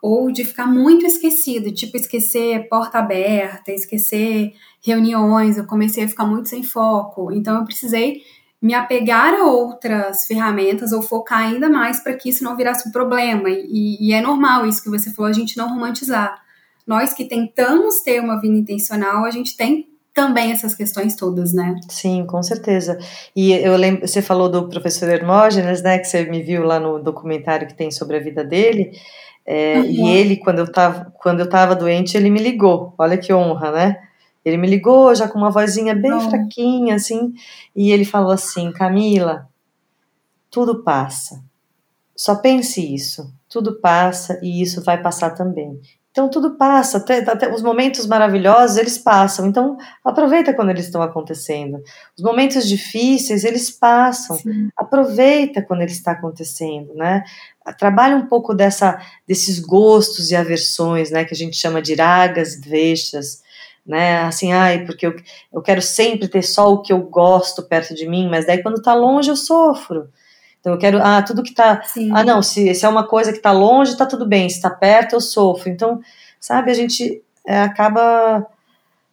Ou de ficar muito esquecido, tipo esquecer porta aberta, esquecer reuniões. Eu comecei a ficar muito sem foco. Então, eu precisei me apegar a outras ferramentas ou focar ainda mais para que isso não virasse um problema. E, e, é normal isso que você falou, a gente não romantizar. Nós que tentamos ter uma vida intencional, a gente tem também essas questões todas, né? Sim, com certeza. E eu lembro, você falou do professor Hermógenes, né, que você me viu lá no documentário que tem sobre a vida dele. É, uhum. E ele, quando eu estava quando eu tava doente, ele me ligou. Olha que honra, né? Ele me ligou já com uma vozinha bem Não. fraquinha, assim, e ele falou assim: Camila, tudo passa. Só pense isso. Tudo passa e isso vai passar também. Então tudo passa, até, até, os momentos maravilhosos eles passam. Então aproveita quando eles estão acontecendo. Os momentos difíceis eles passam. Sim. Aproveita quando ele está acontecendo, né? Trabalha um pouco dessa, desses gostos e aversões, né? Que a gente chama de ragas e dveshas, né? Assim, ai, porque eu, eu quero sempre ter só o que eu gosto perto de mim, mas daí quando tá longe eu sofro. Então eu quero, ah, tudo que tá. Sim. Ah, não, se, se é uma coisa que tá longe, tá tudo bem, se tá perto eu sofro. Então, sabe, a gente é, acaba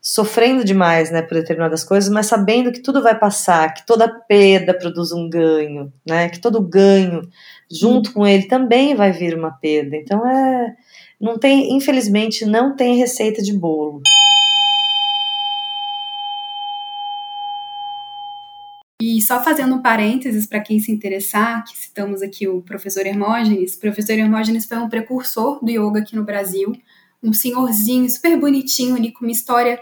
sofrendo demais, né, por determinadas coisas, mas sabendo que tudo vai passar, que toda perda produz um ganho, né, que todo ganho junto com ele também vai vir uma perda. Então é, não tem, infelizmente, não tem receita de bolo. Só fazendo um parênteses para quem se interessar, que citamos aqui o professor Hermógenes. O professor Hermógenes foi um precursor do yoga aqui no Brasil, um senhorzinho super bonitinho ali com uma história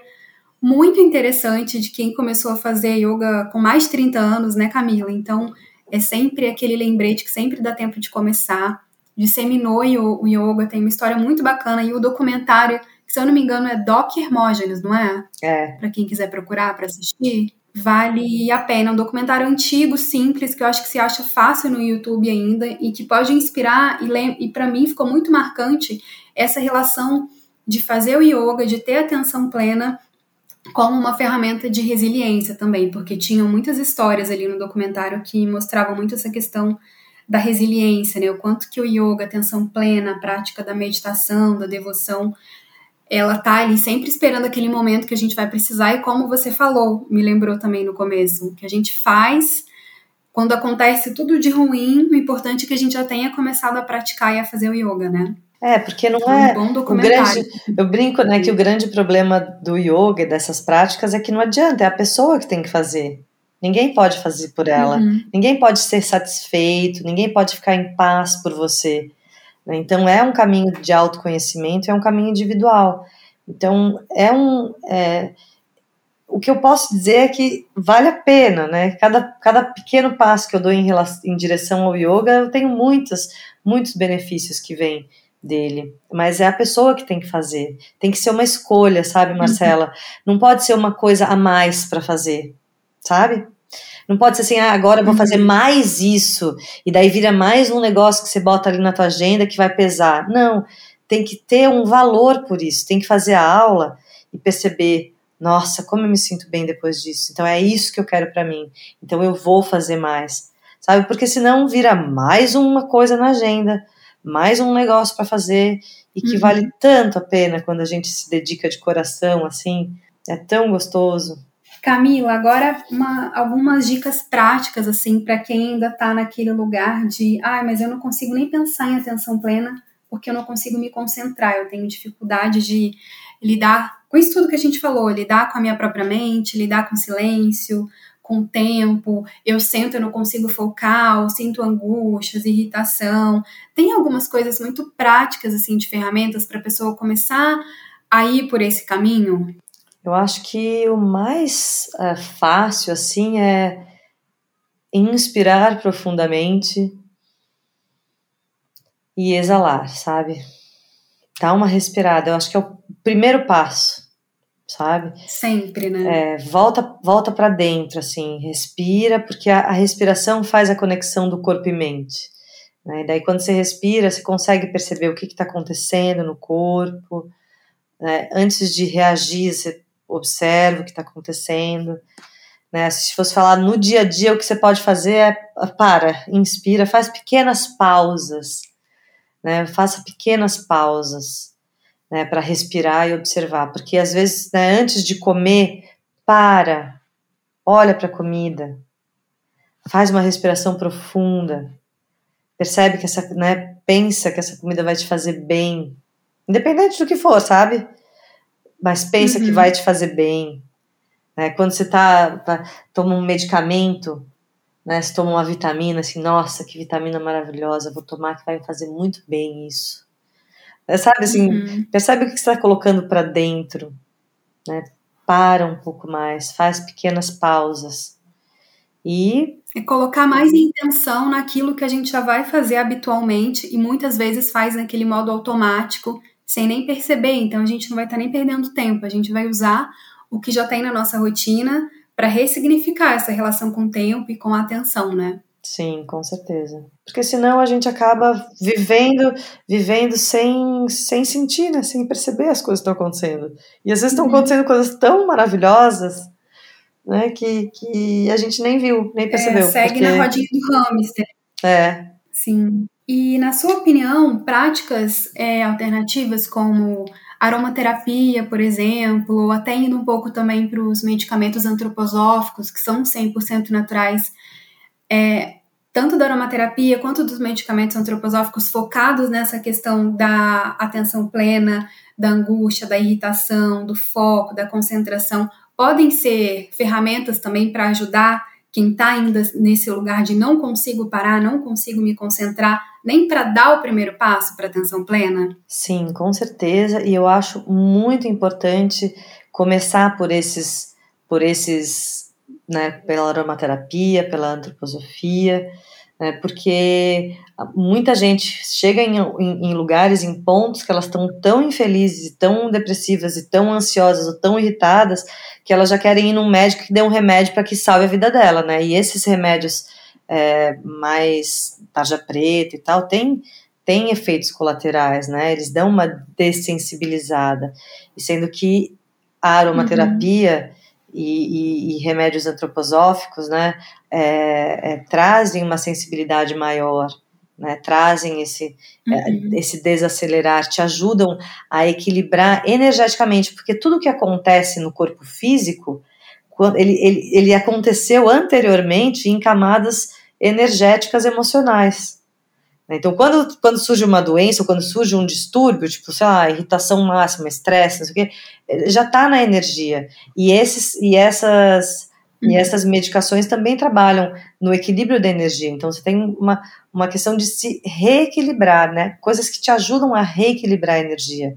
muito interessante de quem começou a fazer yoga com mais de 30 anos, né, Camila? Então, é sempre aquele lembrete que sempre dá tempo de começar. Disseminou o yoga, tem uma história muito bacana e o documentário, que se eu não me engano é Doc Hermógenes, não é? É. Para quem quiser procurar para assistir vale a pena. Um documentário antigo, simples, que eu acho que se acha fácil no YouTube ainda e que pode inspirar. E, e para mim ficou muito marcante essa relação de fazer o yoga, de ter atenção plena como uma ferramenta de resiliência também, porque tinham muitas histórias ali no documentário que mostravam muito essa questão da resiliência, né? O quanto que o yoga, atenção plena, a prática da meditação, da devoção, ela tá ali sempre esperando aquele momento que a gente vai precisar e como você falou, me lembrou também no começo, que a gente faz quando acontece tudo de ruim, o importante é que a gente já tenha começado a praticar e a fazer o yoga, né? É, porque não é, um o grande, eu brinco, né, que o grande problema do yoga e dessas práticas é que não adianta, é a pessoa que tem que fazer. Ninguém pode fazer por ela. Uhum. Ninguém pode ser satisfeito, ninguém pode ficar em paz por você. Né? Então, é um caminho de autoconhecimento, é um caminho individual. Então, é um. É, o que eu posso dizer é que vale a pena, né? Cada, cada pequeno passo que eu dou em, relação, em direção ao yoga, eu tenho muitos, muitos benefícios que vêm dele. Mas é a pessoa que tem que fazer. Tem que ser uma escolha, sabe, Marcela? Uhum. Não pode ser uma coisa a mais para fazer, sabe? Não pode ser assim, ah, agora eu vou fazer uhum. mais isso, e daí vira mais um negócio que você bota ali na tua agenda que vai pesar. Não, tem que ter um valor por isso, tem que fazer a aula e perceber, nossa, como eu me sinto bem depois disso. Então é isso que eu quero para mim. Então eu vou fazer mais. sabe? Porque senão vira mais uma coisa na agenda, mais um negócio para fazer e que uhum. vale tanto a pena quando a gente se dedica de coração assim, é tão gostoso. Camila, agora uma, algumas dicas práticas assim para quem ainda está naquele lugar de, ah, mas eu não consigo nem pensar em atenção plena porque eu não consigo me concentrar, eu tenho dificuldade de lidar com isso tudo que a gente falou, lidar com a minha própria mente, lidar com silêncio, com tempo, eu sento, eu não consigo focar, eu sinto angústias, irritação. Tem algumas coisas muito práticas assim de ferramentas para a pessoa começar a ir por esse caminho? Eu acho que o mais é, fácil assim é inspirar profundamente e exalar, sabe? Dá uma respirada. Eu acho que é o primeiro passo, sabe? Sempre, né? É, volta, volta para dentro, assim, respira, porque a, a, respiração faz a conexão do corpo e mente. Né? E daí, quando você respira, você consegue perceber o que está acontecendo no corpo. Né? Antes de reagir, você observa o que está acontecendo. Né? Se fosse falar no dia a dia, o que você pode fazer é para, inspira, faz pequenas pausas, né? faça pequenas pausas né, para respirar e observar, porque às vezes, né, antes de comer, para, olha para a comida, faz uma respiração profunda, percebe que essa, né, pensa que essa comida vai te fazer bem, independente do que for, sabe? Mas pensa uhum. que vai te fazer bem. Né? Quando você tá, tá, toma um medicamento, né, você toma uma vitamina, assim, nossa, que vitamina maravilhosa, vou tomar que vai me fazer muito bem isso. É, sabe assim, uhum. percebe o que você está colocando para dentro, né? Para um pouco mais, faz pequenas pausas e é colocar mais intenção naquilo que a gente já vai fazer habitualmente e muitas vezes faz naquele modo automático sem nem perceber. Então a gente não vai estar tá nem perdendo tempo, a gente vai usar o que já tem na nossa rotina para ressignificar essa relação com o tempo e com a atenção, né? Sim, com certeza. Porque senão a gente acaba vivendo, vivendo sem, sem sentir, né? Sem perceber as coisas que estão acontecendo. E às vezes estão uhum. acontecendo coisas tão maravilhosas, né? Que, que a gente nem viu, nem é, percebeu. É, segue porque... na rodinha do hamster. É. Sim. E na sua opinião, práticas é, alternativas como aromaterapia, por exemplo, ou até indo um pouco também para os medicamentos antroposóficos, que são 100% naturais, é, tanto da aromaterapia quanto dos medicamentos antroposóficos focados nessa questão da atenção plena, da angústia, da irritação, do foco, da concentração, podem ser ferramentas também para ajudar quem está ainda nesse lugar de não consigo parar, não consigo me concentrar, nem para dar o primeiro passo para atenção plena? Sim, com certeza. E eu acho muito importante começar por esses, por esses né, pela aromaterapia, pela antroposofia, né, porque muita gente chega em, em, em, lugares, em pontos que elas estão tão infelizes, tão depressivas e tão ansiosas ou tão irritadas que elas já querem ir num médico que dê um remédio para que salve a vida dela, né? E esses remédios é, mais tarja preta e tal tem tem efeitos colaterais, né? Eles dão uma dessensibilizada, e sendo que a aromaterapia uhum e, e, e remédios antroposóficos, né, é, é, trazem uma sensibilidade maior, né, trazem esse, é, uhum. esse desacelerar, te ajudam a equilibrar energeticamente, porque tudo que acontece no corpo físico, ele, ele, ele aconteceu anteriormente em camadas energéticas emocionais. Né? Então, quando, quando surge uma doença, ou quando surge um distúrbio, tipo, sei lá, irritação máxima, estresse, não sei o quê, eh, já está na energia. E, esses, e, essas, uhum. e essas medicações também trabalham no equilíbrio da energia. Então, você tem uma, uma questão de se reequilibrar, né? Coisas que te ajudam a reequilibrar a energia.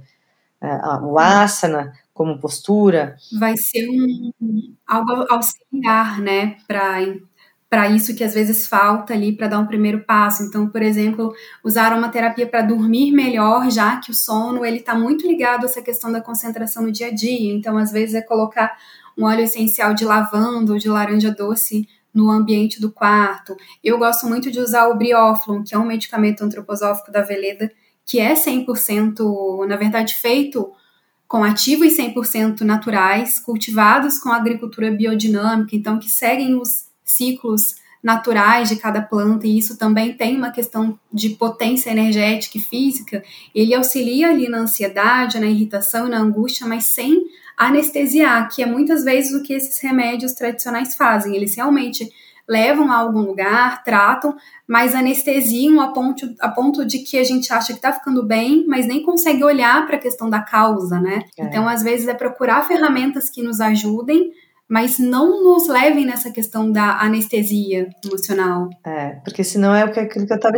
É, o asana, como postura. Vai ser um, algo auxiliar, né, para para isso que às vezes falta ali para dar um primeiro passo. Então, por exemplo, usar uma terapia para dormir melhor, já que o sono ele está muito ligado a essa questão da concentração no dia a dia. Então, às vezes é colocar um óleo essencial de lavanda ou de laranja doce no ambiente do quarto. Eu gosto muito de usar o Brioflon, que é um medicamento antroposófico da Veleda, que é 100%, na verdade, feito com ativos 100% naturais, cultivados com agricultura biodinâmica, então que seguem os ciclos naturais de cada planta, e isso também tem uma questão de potência energética e física, ele auxilia ali na ansiedade, na irritação e na angústia, mas sem anestesiar, que é muitas vezes o que esses remédios tradicionais fazem. Eles realmente levam a algum lugar, tratam, mas anestesiam a ponto, a ponto de que a gente acha que está ficando bem, mas nem consegue olhar para a questão da causa, né? É. Então, às vezes, é procurar ferramentas que nos ajudem mas não nos levem nessa questão da anestesia emocional. É, porque senão é aquilo que eu estava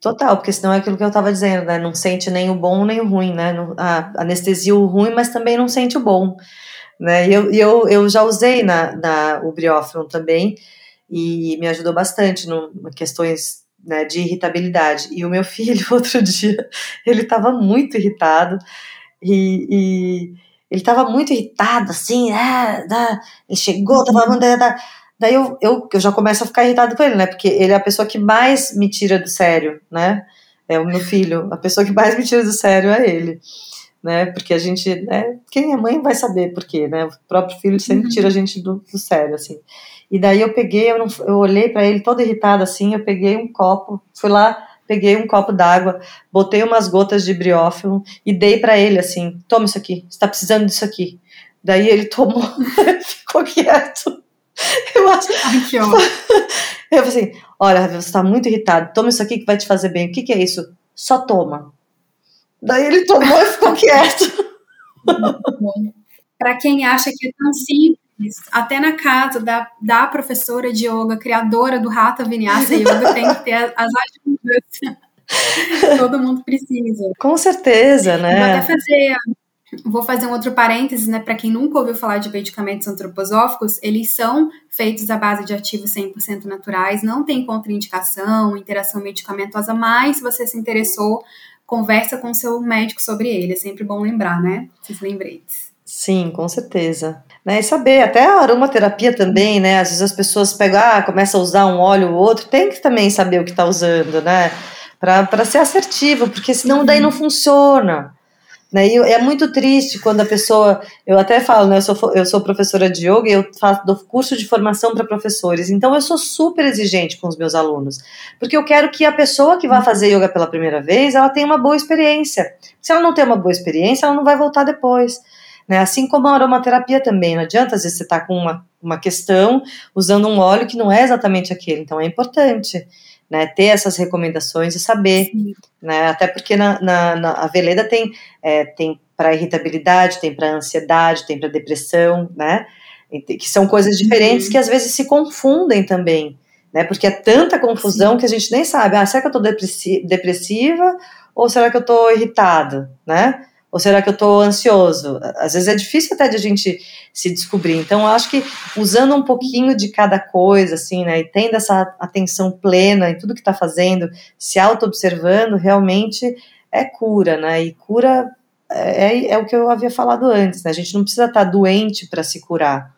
total, porque senão é aquilo que eu estava dizendo, né? Não sente nem o bom nem o ruim, né? Não, anestesia o ruim, mas também não sente o bom, né? E eu, eu, eu já usei na, na o briófilo também e me ajudou bastante no questões né, de irritabilidade. E o meu filho outro dia ele estava muito irritado e, e ele estava muito irritado, assim, é, né? ele chegou, tava falando, da, daí eu, eu, eu já começo a ficar irritado com ele, né, porque ele é a pessoa que mais me tira do sério, né, é o meu filho, a pessoa que mais me tira do sério é ele, né, porque a gente, né, quem é mãe vai saber por quê, né, o próprio filho sempre tira a gente do, do sério, assim, e daí eu peguei, eu, não, eu olhei para ele todo irritado, assim, eu peguei um copo, fui lá, peguei um copo d'água, botei umas gotas de briófilo e dei para ele assim: toma isso aqui, está precisando disso aqui. Daí ele tomou, ficou quieto. Eu acho. Ai, que Eu falei assim: olha, você está muito irritado, toma isso aqui que vai te fazer bem. O que, que é isso? Só toma. Daí ele tomou e ficou quieto. Para quem acha que é tão simples, até na casa da, da professora de yoga, criadora do Rata Vinyasa Yoga, tem que ter as ajudas. Todo mundo precisa. Com certeza, né? Vou até fazer, vou fazer um outro parênteses, né? Para quem nunca ouviu falar de medicamentos antroposóficos, eles são feitos à base de ativos 100% naturais, não tem contraindicação, interação medicamentosa, mas se você se interessou, conversa com seu médico sobre ele. É sempre bom lembrar, né? Esses lembretes. Sim, com certeza. Né, e saber, até a aromaterapia também, né? Às vezes as pessoas pegam, ah, começam a usar um óleo ou outro, tem que também saber o que está usando, né? Para ser assertivo, porque senão daí não funciona. Né? E é muito triste quando a pessoa. Eu até falo, né? Eu sou, eu sou professora de yoga e eu faço, dou curso de formação para professores. Então eu sou super exigente com os meus alunos. Porque eu quero que a pessoa que vai fazer yoga pela primeira vez ela tenha uma boa experiência. Se ela não tem uma boa experiência, ela não vai voltar depois. Né? Assim como a aromaterapia também, não adianta, às vezes você está com uma, uma questão usando um óleo que não é exatamente aquele, então é importante né, ter essas recomendações e saber, né, até porque na, na, na, a Veleda tem, é, tem para irritabilidade, tem para ansiedade, tem para depressão, né, que são coisas diferentes uhum. que às vezes se confundem também, né, porque é tanta confusão Sim. que a gente nem sabe, ah, será que eu estou depressiva ou será que eu estou irritada, né, ou será que eu estou ansioso? Às vezes é difícil até de a gente se descobrir. Então, eu acho que usando um pouquinho de cada coisa, assim, né, e tendo essa atenção plena em tudo que está fazendo, se auto-observando, realmente é cura, né? E cura é, é, é, o que eu havia falado antes, né? A gente não precisa estar tá doente para se curar,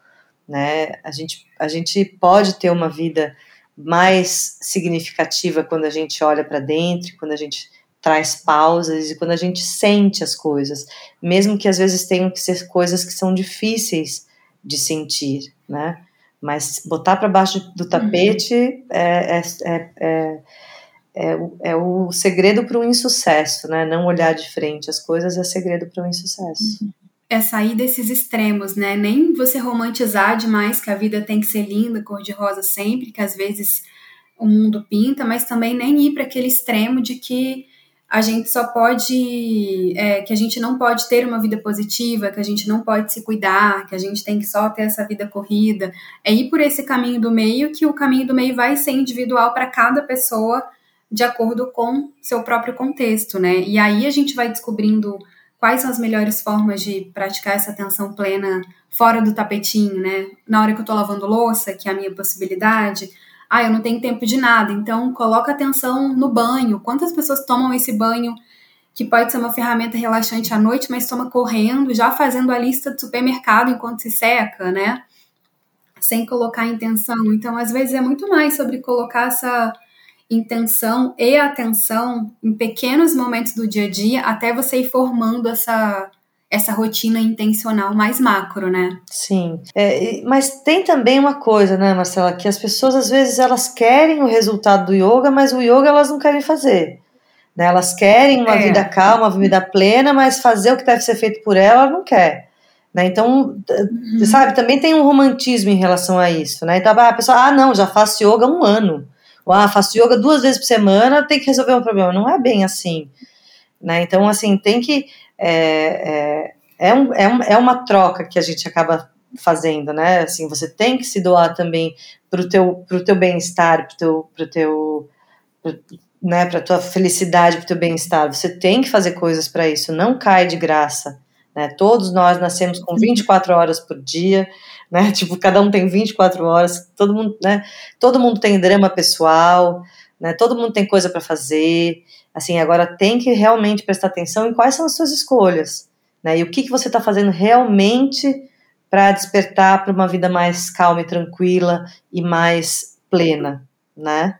né? A gente, a gente pode ter uma vida mais significativa quando a gente olha para dentro, quando a gente traz pausas e quando a gente sente as coisas, mesmo que às vezes tenham que ser coisas que são difíceis de sentir, né? Mas botar para baixo do tapete uhum. é, é, é, é, é, o segredo para um insucesso, né? Não olhar de frente as coisas é segredo para um insucesso. Uhum. É sair desses extremos, né? Nem você romantizar demais que a vida tem que ser linda, cor-de-rosa sempre, que às vezes o mundo pinta, mas também nem ir para aquele extremo de que a gente só pode, é, que a gente não pode ter uma vida positiva, que a gente não pode se cuidar, que a gente tem que só ter essa vida corrida. É ir por esse caminho do meio, que o caminho do meio vai ser individual para cada pessoa, de acordo com seu próprio contexto, né? E aí a gente vai descobrindo quais são as melhores formas de praticar essa atenção plena fora do tapetinho, né? Na hora que eu tô lavando louça, que é a minha possibilidade ah, eu não tenho tempo de nada, então coloca atenção no banho. Quantas pessoas tomam esse banho que pode ser uma ferramenta relaxante à noite, mas toma correndo, já fazendo a lista do supermercado enquanto se seca, né? Sem colocar intenção. Então, às vezes é muito mais sobre colocar essa intenção e atenção em pequenos momentos do dia a dia até você ir formando essa essa rotina intencional mais macro, né? Sim, é, mas tem também uma coisa, né, Marcela, que as pessoas às vezes elas querem o resultado do yoga, mas o yoga elas não querem fazer. Né? Elas querem uma é. vida calma, uma vida plena, mas fazer o que deve ser feito por ela, ela não quer. Né? Então, uhum. sabe, também tem um romantismo em relação a isso. Né? Então, a pessoa, ah, não, já faço yoga há um ano. Ou, ah, faço yoga duas vezes por semana, tem que resolver um problema. Não é bem assim. Né? Então, assim, tem que é, é, é, um, é, um, é uma troca que a gente acaba fazendo, né? Assim, você tem que se doar também para o teu, pro teu bem-estar, para o teu, pro teu pro, né, para tua felicidade, para teu bem-estar. Você tem que fazer coisas para isso, não cai de graça. Né? Todos nós nascemos com 24 horas por dia, né? Tipo, cada um tem 24 horas, todo mundo, né? Todo mundo tem drama pessoal, né? Todo mundo tem coisa para fazer. Assim, agora tem que realmente prestar atenção em quais são as suas escolhas, né? E o que, que você está fazendo realmente para despertar para uma vida mais calma e tranquila e mais plena, né?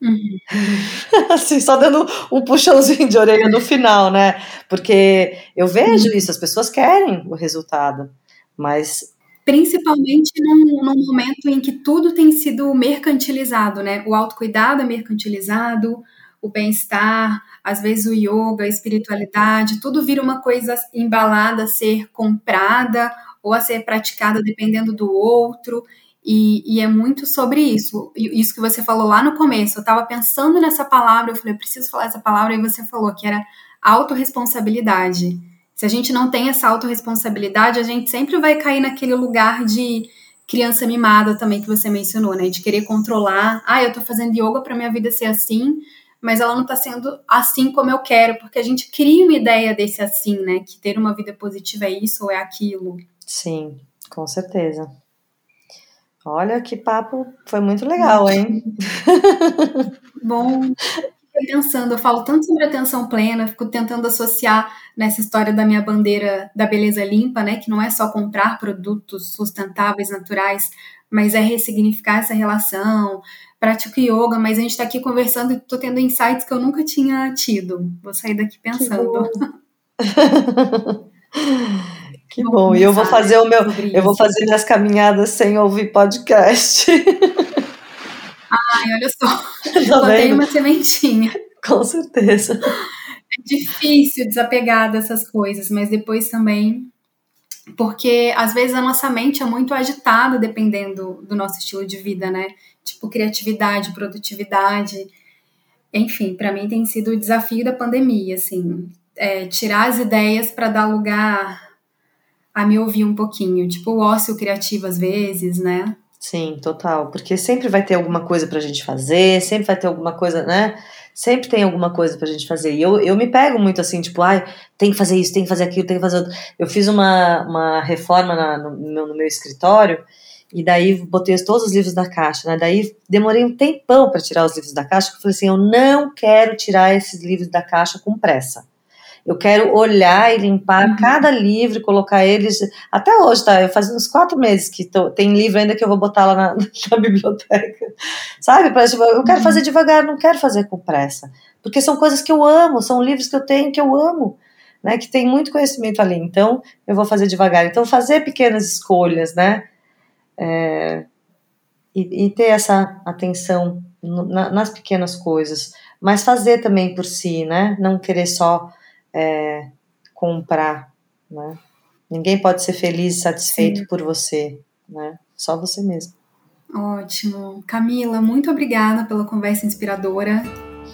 Uhum. assim, só dando um puxãozinho de orelha no final, né? Porque eu vejo uhum. isso, as pessoas querem o resultado, mas principalmente num, num, momento em que tudo tem sido mercantilizado, né? O autocuidado é mercantilizado, o bem-estar, às vezes o yoga, a espiritualidade, tudo vira uma coisa embalada a ser comprada ou a ser praticada dependendo do outro. E, e, é muito sobre isso. Isso que você falou lá no começo. Eu estava pensando nessa palavra, eu falei, eu preciso falar essa palavra, e você falou que era autorresponsabilidade. Se a gente não tem essa autorresponsabilidade, a gente sempre vai cair naquele lugar de criança mimada também que você mencionou, né? De querer controlar. Ah, eu tô fazendo yoga para minha vida ser assim, mas ela não está sendo assim como eu quero, porque a gente cria uma ideia desse assim, né? Que ter uma vida positiva é isso ou é aquilo. Sim, com certeza. Olha que papo, foi muito legal, hein? Bom, pensando, eu falo tanto sobre atenção plena, fico tentando associar nessa história da minha bandeira da beleza limpa, né? Que não é só comprar produtos sustentáveis, naturais, mas é ressignificar essa relação, pratico yoga, mas a gente está aqui conversando e tô tendo insights que eu nunca tinha tido. Vou sair daqui pensando. Que bom. Bom. E eu vou fazer o meu, eu vou fazer minhas caminhadas sem ouvir podcast. Ai, olha só. Tá Botei uma sementinha. Com certeza. É difícil desapegar dessas coisas, mas depois também porque às vezes a nossa mente é muito agitada dependendo do nosso estilo de vida, né? tipo criatividade, produtividade. Enfim, para mim tem sido o desafio da pandemia, assim, é, tirar as ideias para dar lugar a me ouvir um pouquinho, tipo o ócio criativo às vezes, né? Sim, total, porque sempre vai ter alguma coisa pra gente fazer, sempre vai ter alguma coisa, né? Sempre tem alguma coisa pra gente fazer. E eu, eu me pego muito assim, tipo, ai, tem que fazer isso, tem que fazer aquilo, tem que fazer outro. Eu fiz uma, uma reforma na, no, meu, no meu escritório e daí botei todos os livros da caixa, né? Daí demorei um tempão para tirar os livros da caixa, porque eu falei assim, eu não quero tirar esses livros da caixa com pressa. Eu quero olhar e limpar uhum. cada livro e colocar eles. Até hoje, tá? Eu fazendo uns quatro meses que tô, tem livro ainda que eu vou botar lá na, na biblioteca. Sabe? Tipo, eu quero uhum. fazer devagar, não quero fazer com pressa. Porque são coisas que eu amo, são livros que eu tenho que eu amo. Né, que tem muito conhecimento ali, então eu vou fazer devagar. Então, fazer pequenas escolhas, né? É, e, e, ter essa atenção na, nas pequenas coisas, mas fazer também por si, né? Não querer só é, comprar, né? Ninguém pode ser feliz e satisfeito Sim. por você, né? Só você mesmo. Ótimo. Camila, muito obrigada pela conversa inspiradora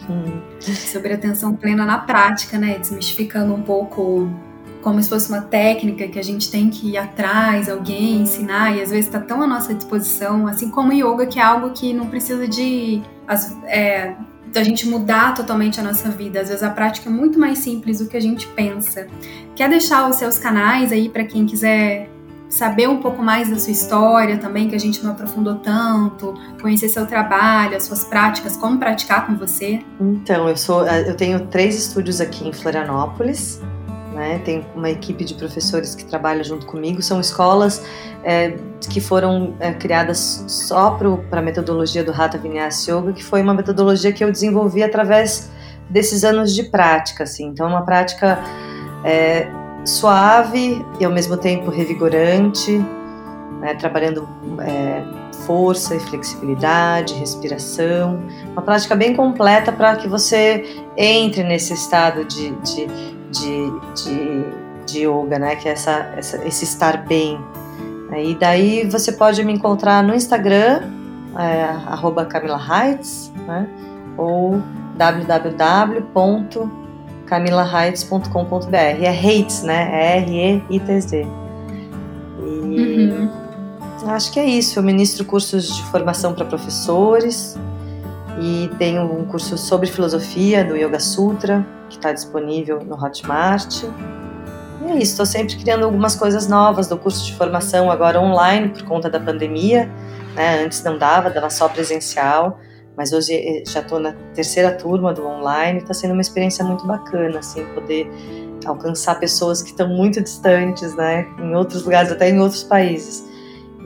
hum. sobre atenção plena na prática, né? Desmistificando um pouco como se fosse uma técnica que a gente tem que ir atrás, alguém ensinar, e às vezes está tão à nossa disposição, assim como o yoga, que é algo que não precisa de é, da gente mudar totalmente a nossa vida. Às vezes a prática é muito mais simples do que a gente pensa. Quer deixar os seus canais aí para quem quiser saber um pouco mais da sua história também, que a gente não aprofundou tanto, conhecer seu trabalho, as suas práticas, como praticar com você? Então, eu sou, eu tenho três estúdios aqui em Florianópolis né? Tem uma equipe de professores que trabalha junto comigo. São escolas é, que foram é, criadas só para a metodologia do Hatha Vinyasa Yoga, que foi uma metodologia que eu desenvolvi através desses anos de prática, assim. Então, é uma prática é, suave e ao mesmo tempo revigorante, né, trabalhando é, força e flexibilidade, respiração, uma prática bem completa para que você entre nesse estado de, de, de, de, de yoga, né, que é essa, essa, esse estar bem. E daí você pode me encontrar no Instagram, é, Camila Heights, né, ou www.camilaheights.com.br. É Heights, né? É R-E-I-T-Z. E uhum. acho que é isso. Eu ministro cursos de formação para professores e tenho um curso sobre filosofia do Yoga Sutra, que está disponível no Hotmart. E é isso, estou sempre criando algumas coisas novas do curso de formação, agora online, por conta da pandemia. Né? Antes não dava, dava só presencial mas hoje eh, já estou na terceira turma do online, está sendo uma experiência muito bacana, assim, poder alcançar pessoas que estão muito distantes, né, em outros lugares, até em outros países.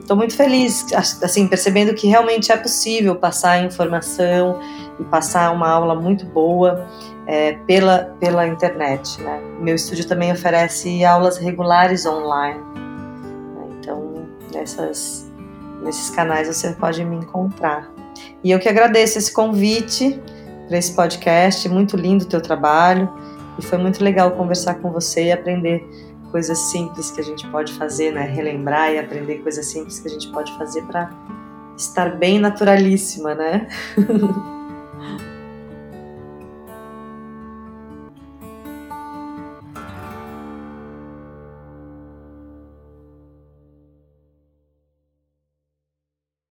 Estou muito feliz, assim, percebendo que realmente é possível passar informação e passar uma aula muito boa é, pela, pela internet. Né? Meu estúdio também oferece aulas regulares online. Né? Então, nessas, nesses canais você pode me encontrar. E eu que agradeço esse convite para esse podcast, muito lindo o teu trabalho e foi muito legal conversar com você e aprender coisas simples que a gente pode fazer, né? Relembrar e aprender coisas simples que a gente pode fazer para estar bem naturalíssima, né?